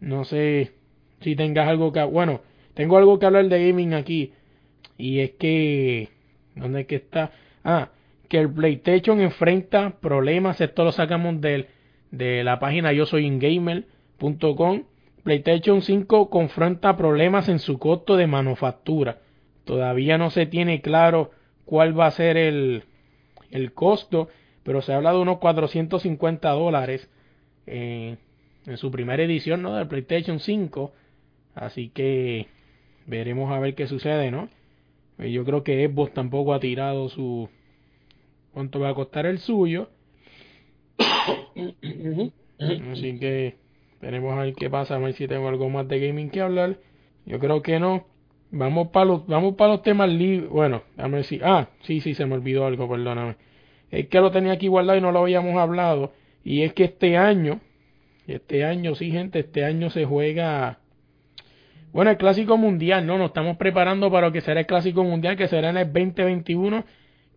No sé si tengas algo que... Bueno, tengo algo que hablar de gaming aquí. Y es que... ¿Dónde es que está? Ah, que el PlayStation enfrenta problemas. Esto lo sacamos del, de la página yo soy gamer.com. PlayStation 5 confronta problemas en su costo de manufactura. Todavía no se tiene claro cuál va a ser el, el costo, pero se habla de unos 450 dólares eh, en su primera edición ¿no? del PlayStation 5. Así que veremos a ver qué sucede, ¿no? Eh, Yo creo que Xbox tampoco ha tirado su cuánto va a costar el suyo. Así que veremos a ver qué pasa, a ver si tengo algo más de gaming que hablar. Yo creo que no. Vamos para los, vamos para los temas libres. Bueno, a ver si. Ah, sí, sí, se me olvidó algo, perdóname. Es que lo tenía aquí guardado y no lo habíamos hablado. Y es que este año, este año, sí, gente, este año se juega. Bueno, el Clásico Mundial, ¿no? Nos estamos preparando para lo que será el Clásico Mundial, que será en el 2021,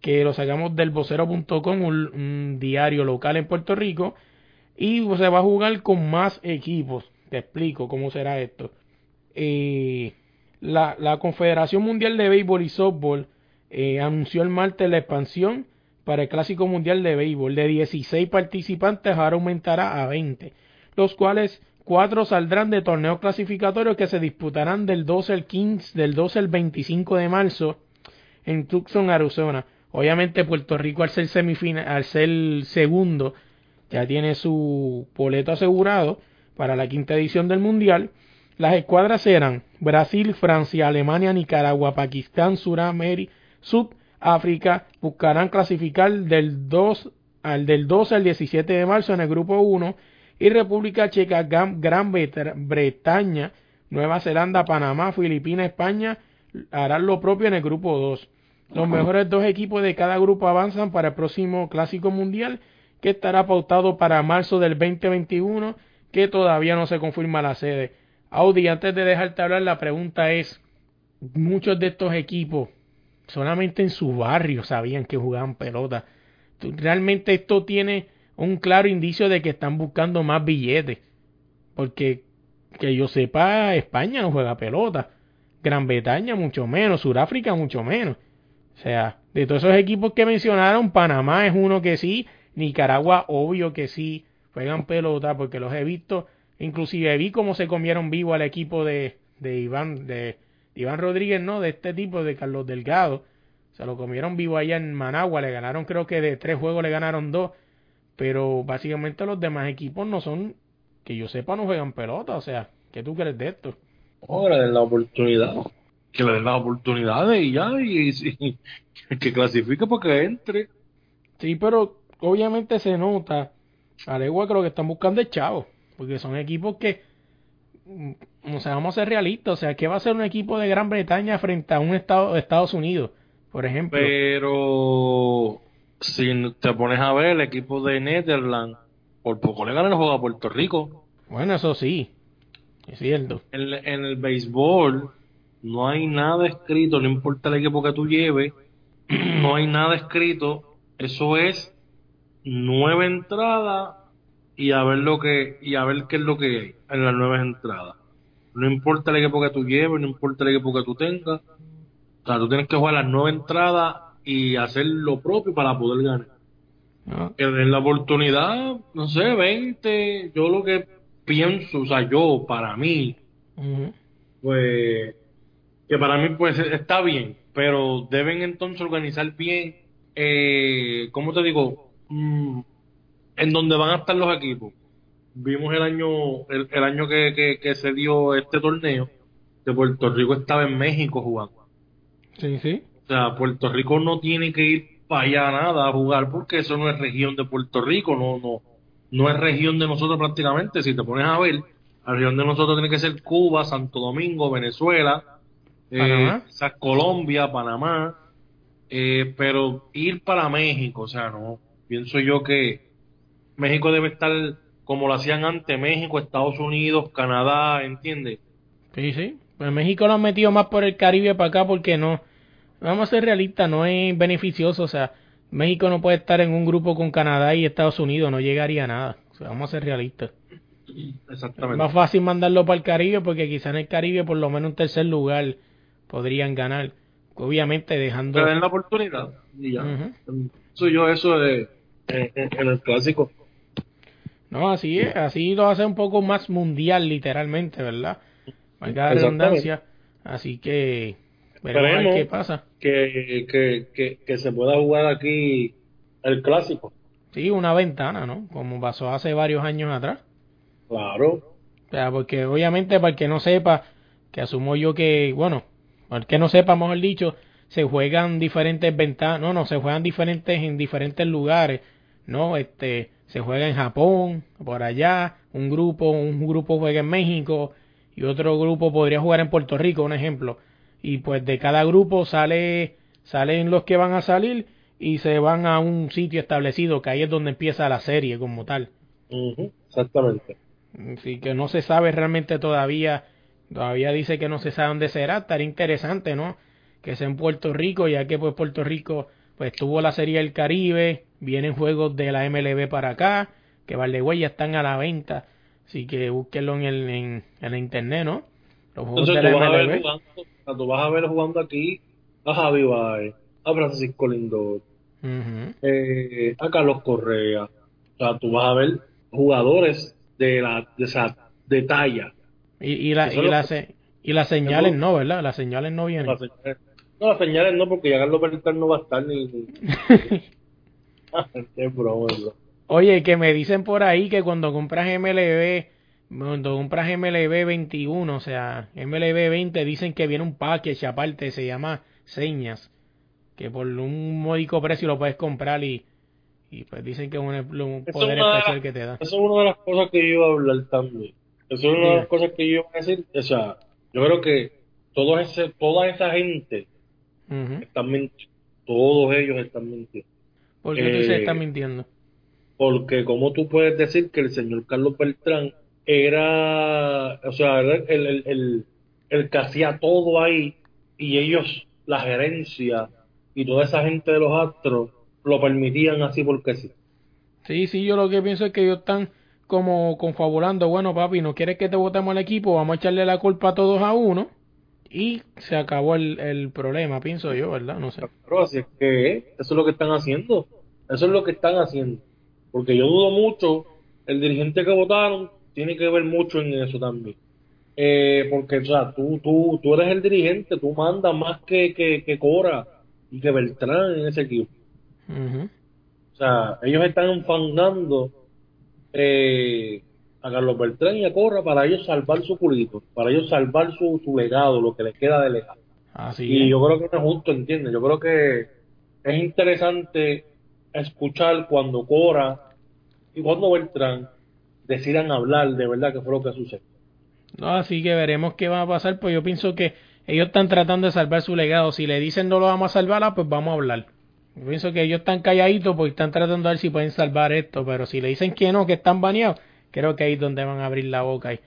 que lo sacamos del vocero.com, un, un diario local en Puerto Rico. Y se va a jugar con más equipos. Te explico cómo será esto. Eh, la, la Confederación Mundial de Béisbol y Softball eh, anunció el martes la expansión para el Clásico Mundial de Béisbol. De 16 participantes ahora aumentará a 20, los cuales cuatro saldrán de torneos clasificatorios que se disputarán del 12 al 15, del 12 al 25 de marzo en Tucson, Arizona. Obviamente Puerto Rico al ser semifinal, al ser segundo, ya tiene su boleto asegurado para la quinta edición del Mundial. Las escuadras serán Brasil, Francia, Alemania, Nicaragua, Pakistán, Suramérica, Sudáfrica. Buscarán clasificar del 2 al del 12 al 17 de marzo en el grupo 1 y República Checa, Gran Bretaña, Nueva Zelanda, Panamá, Filipinas, España harán lo propio en el grupo 2. Los mejores dos equipos de cada grupo avanzan para el próximo Clásico Mundial que estará pautado para marzo del 2021 que todavía no se confirma la sede. Audi, antes de dejarte hablar, la pregunta es, muchos de estos equipos solamente en su barrio sabían que jugaban pelota. Realmente esto tiene un claro indicio de que están buscando más billetes. Porque que yo sepa, España no juega pelota. Gran Bretaña mucho menos, Sudáfrica mucho menos. O sea, de todos esos equipos que mencionaron, Panamá es uno que sí, Nicaragua obvio que sí, juegan pelota porque los he visto, inclusive vi cómo se comieron vivo al equipo de, de Iván, de, Iván Rodríguez, no, de este tipo, de Carlos Delgado. Se lo comieron vivo allá en Managua, le ganaron creo que de tres juegos le ganaron dos, pero básicamente los demás equipos no son, que yo sepa, no juegan pelota, o sea, ¿qué tú crees de esto? Le den la oportunidad. Que le den las oportunidades y ya, y, y- y que clasifique porque entre. Sí, pero obviamente se nota, al igual que lo que están buscando es chavo, porque son equipos que, mm, o sea, vamos a ser realistas, o sea, ¿qué va a ser un equipo de Gran Bretaña frente a un estado Estados Unidos, por ejemplo? Pero si te pones a ver el equipo de Netherlands, por poco le ganan el juego a Puerto Rico. Bueno, eso sí, es cierto. En, en el béisbol no hay nada escrito, no importa el equipo que tú lleves, no hay nada escrito. Eso es nueve entradas y a ver lo que y a ver qué es lo que hay en las nueve entradas. No importa el equipo que tú lleves, no importa el equipo que tú tengas. O sea, tú tienes que jugar las nueve entradas y hacer lo propio para poder ganar. ¿no? Que den la oportunidad, no sé, 20. Yo lo que pienso, o sea, yo, para mí, pues que para mí pues está bien, pero deben entonces organizar bien, eh, ¿cómo te digo? Mm, en donde van a estar los equipos. Vimos el año el, el año que, que, que se dio este torneo, que Puerto Rico estaba en México jugando. Sí, sí. O sea, Puerto Rico no tiene que ir para allá nada a jugar porque eso no es región de Puerto Rico, no, no, no es región de nosotros prácticamente. Si te pones a ver, la región de nosotros tiene que ser Cuba, Santo Domingo, Venezuela, eh, Panamá. quizás Colombia, Panamá, eh, pero ir para México, o sea, no, pienso yo que México debe estar como lo hacían antes, México, Estados Unidos, Canadá, ¿entiendes? Sí, sí. Pues México lo han metido más por el Caribe para acá porque no, vamos a ser realistas, no es beneficioso, o sea, México no puede estar en un grupo con Canadá y Estados Unidos, no llegaría a nada. O sea, vamos a ser realistas. Es Exactamente. más fácil mandarlo para el Caribe porque quizá en el Caribe por lo menos un tercer lugar podrían ganar. Obviamente dejando... den la oportunidad y ya. Soy yo eso de en, en- en el clásico. No, así es, así lo hace un poco más mundial literalmente, ¿verdad? Valga la redundancia. Así que veremos a ver Esperemos. qué pasa. Que, que, que, que se pueda jugar aquí el clásico. Sí, una ventana, ¿no? Como pasó hace varios años atrás. Claro. O sea, porque obviamente para el que no sepa, que asumo yo que, bueno, el que no sepa, mejor dicho, se juegan diferentes ventanas, no, no, se juegan diferentes en diferentes lugares, ¿no? Este, se juega en Japón, por allá, un grupo, un grupo juega en México y otro grupo podría jugar en Puerto Rico, un ejemplo. Y pues de cada grupo sale, salen los que van a salir y se van a un sitio establecido, que ahí es donde empieza la serie como tal. Exactamente. Así que no se sabe realmente todavía, todavía dice que no se sabe dónde será, estaría interesante, ¿no? Que sea en Puerto Rico, ya que pues Puerto Rico pues tuvo la Serie del Caribe, vienen juegos de la MLB para acá, que vale ya están a la venta, así que búsquenlo en el en, en la internet, ¿no? Los juegos Entonces de tú la vas, a ver MLB. jugando, tú vas a ver jugando aquí a Javi Baez, a Francisco Lindor, eh, a Carlos Correa. O sea, tú vas a ver jugadores de la de esa de talla. Y, y, la, y, se- y las señales no, ¿verdad? Las señales no vienen. Las señales- no, las señales no, porque ya Carlos Bertal no va a estar ni. ni- Qué broma, bro. Oye, que me dicen por ahí que cuando compras MLB, cuando compras MLB 21, o sea, MLB 20, dicen que viene un package aparte, se llama señas, que por un módico precio lo puedes comprar y, y pues dicen que es un, poder una- especial que te da. Eso es una de las cosas que yo iba a hablar también. Eso es una de las cosas que yo iba a decir. O sea, yo creo que todo ese, toda esa gente están mintiendo. Todos ellos están mintiendo. ¿Por qué tú se Eh, estás mintiendo? Porque como tú puedes decir que el señor Carlos Beltrán era, o sea, era el, el, el, el que hacía todo ahí y ellos, la gerencia y toda esa gente de los astros lo permitían así porque sí. Sí, sí, yo lo que pienso es que ellos están como confabulando, bueno papi, no quieres que te votemos el equipo, vamos a echarle la culpa a todos a uno y se acabó el, el problema, pienso yo, ¿verdad? No sé. Pero así es que eso es lo que están haciendo. Eso es lo que están haciendo. Porque yo dudo mucho, el dirigente que votaron tiene que ver mucho en eso también. Eh, porque, o sea, tú, tú, tú eres el dirigente, tú mandas más que, que, que Cora y que Beltrán en ese equipo. O sea, ellos están enfangando eh, a Carlos Beltrán y a Corra para ellos salvar su culito, para ellos salvar su, su legado, lo que les queda de legado. Así Y es. yo creo que no es justo, ¿entiendes? Yo creo que es interesante escuchar cuando Cora y cuando Beltrán decidan hablar de verdad que fue lo que sucedió. No, así que veremos qué va a pasar, pues yo pienso que ellos están tratando de salvar su legado. Si le dicen no lo vamos a salvar, ah, pues vamos a hablar. Yo pienso que ellos están calladitos porque están tratando de ver si pueden salvar esto, pero si le dicen que no, que están baneados, creo que ahí es donde van a abrir la boca y,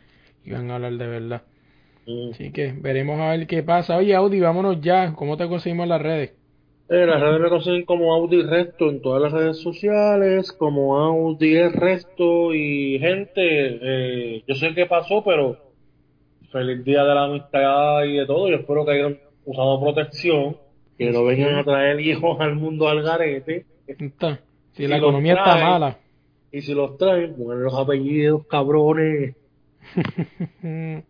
y van a hablar de verdad. Mm. Así que veremos a ver qué pasa. Oye, Audi, vámonos ya. ¿Cómo te conseguimos en las redes? Eh, las redes me consiguen como Audi Resto en todas las redes sociales, como Audi es Resto y gente, eh, yo sé qué pasó, pero feliz día de la amistad y de todo. Yo espero que hayan usado protección, que no vengan a traer hijos al mundo al garete. Si Si la economía está mala. Y si los traen, pongan los apellidos, cabrones.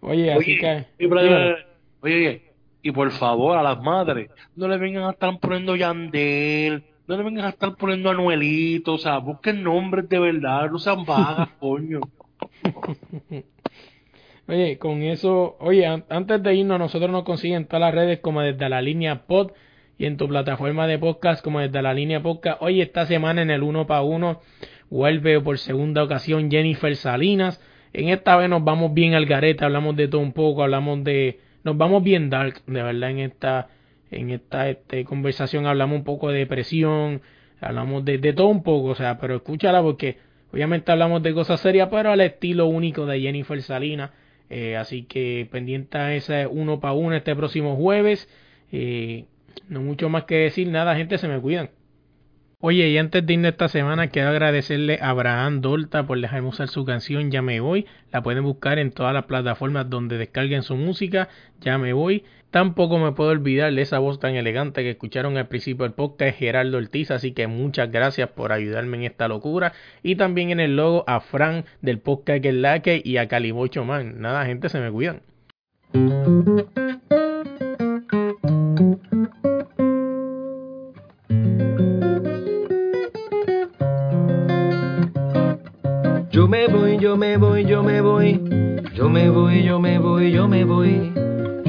Oye, así que. y oye, oye, y por favor a las madres, no le vengan a estar poniendo Yandel, no le vengan a estar poniendo Anuelito, o sea, busquen nombres de verdad, no sean vagas, coño. Oye, con eso, oye, an- antes de irnos, nosotros nos consiguen en todas las redes como desde la línea pod y en tu plataforma de podcast como desde la línea podcast. Oye, esta semana en el uno para uno vuelve por segunda ocasión Jennifer Salinas. En esta vez nos vamos bien al garete, hablamos de todo un poco, hablamos de, nos vamos bien dark, de verdad en esta, en esta este, conversación hablamos un poco de depresión, hablamos de, de todo un poco, o sea, pero escúchala porque obviamente hablamos de cosas serias, pero al estilo único de Jennifer Salinas. Eh, así que pendiente a ese uno para uno este próximo jueves. Eh, no mucho más que decir, nada, gente, se me cuidan. Oye, y antes de irnos esta semana, quiero agradecerle a Abraham Dolta por dejarme usar su canción Ya me voy. La pueden buscar en todas las plataformas donde descarguen su música. Ya me voy. Tampoco me puedo olvidar de esa voz tan elegante que escucharon al principio del podcast, Gerardo Ortiz. Así que muchas gracias por ayudarme en esta locura. Y también en el logo a Fran del podcast que es la que y a Calimocho Man. Nada, gente, se me cuidan. Yo me voy, yo me voy, yo me voy. Yo me voy, yo me voy, yo me voy.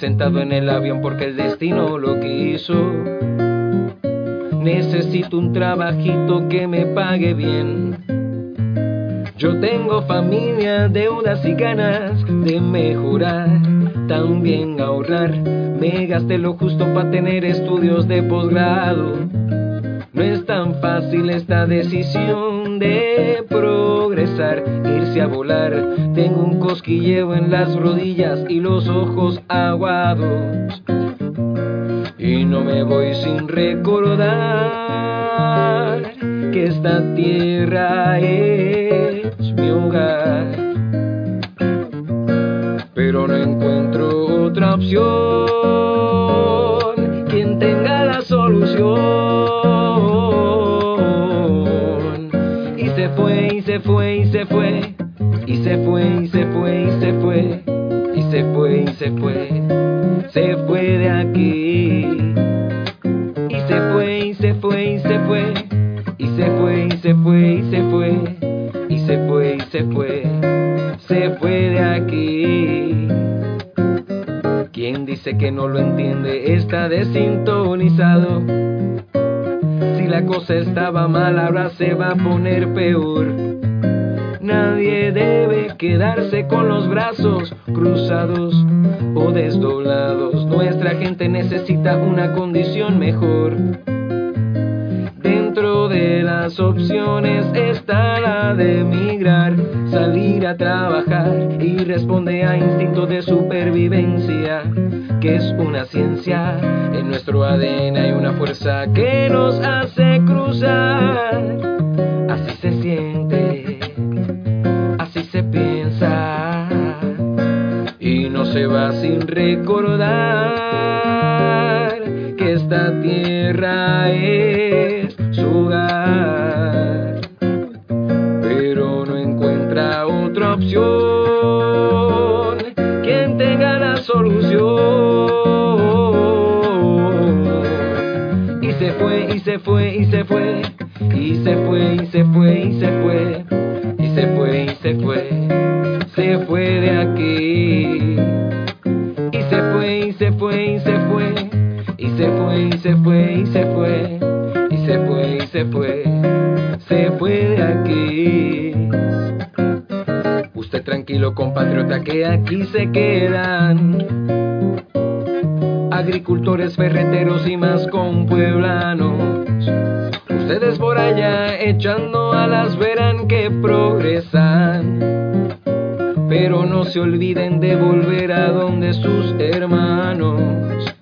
Sentado en el avión porque el destino lo quiso. Necesito un trabajito que me pague bien. Yo tengo familia, deudas y ganas de mejorar, también ahorrar. Me gasté lo justo para tener estudios de posgrado. No es tan fácil esta decisión de progresar, irse a volar. Tengo un cosquilleo en las rodillas y los ojos aguados. Y no me voy sin recordar que esta tierra es mi hogar. Pero no encuentro otra opción. Quien tenga la solución. Se fue, y se fue, y se fue. Y se fue, y se fue, y se fue. Y se fue, y se fue. Se fue de aquí. Y se fue, y se fue, y se fue. Y se fue, y se fue, y se fue. Y se fue, y se fue. Se fue de aquí. Quien dice que no lo entiende está desintonizado. Estaba mal, ahora se va a poner peor. Nadie debe quedarse con los brazos cruzados o desdoblados. Nuestra gente necesita una condición mejor. Dentro de las opciones está la de emigrar, salir a trabajar y responde a instinto de supervivencia, que es una ciencia. En nuestro ADN hay una fuerza que nos hace cruzar. Así se siente, así se piensa. se va sin recordar se fue, y se fue, y se fue, y se fue, y se fue, y se fue, y se fue, y se fue, se fue de aquí. Y se fue, y se fue, y se fue, y se fue, y se fue, y se fue, y se fue, y se fue, se fue de aquí. Usted tranquilo, compatriota, que aquí se quedan. Agricultores, ferreteros y más con pueblanos. Ustedes por allá echando alas verán que progresan. Pero no se olviden de volver a donde sus hermanos.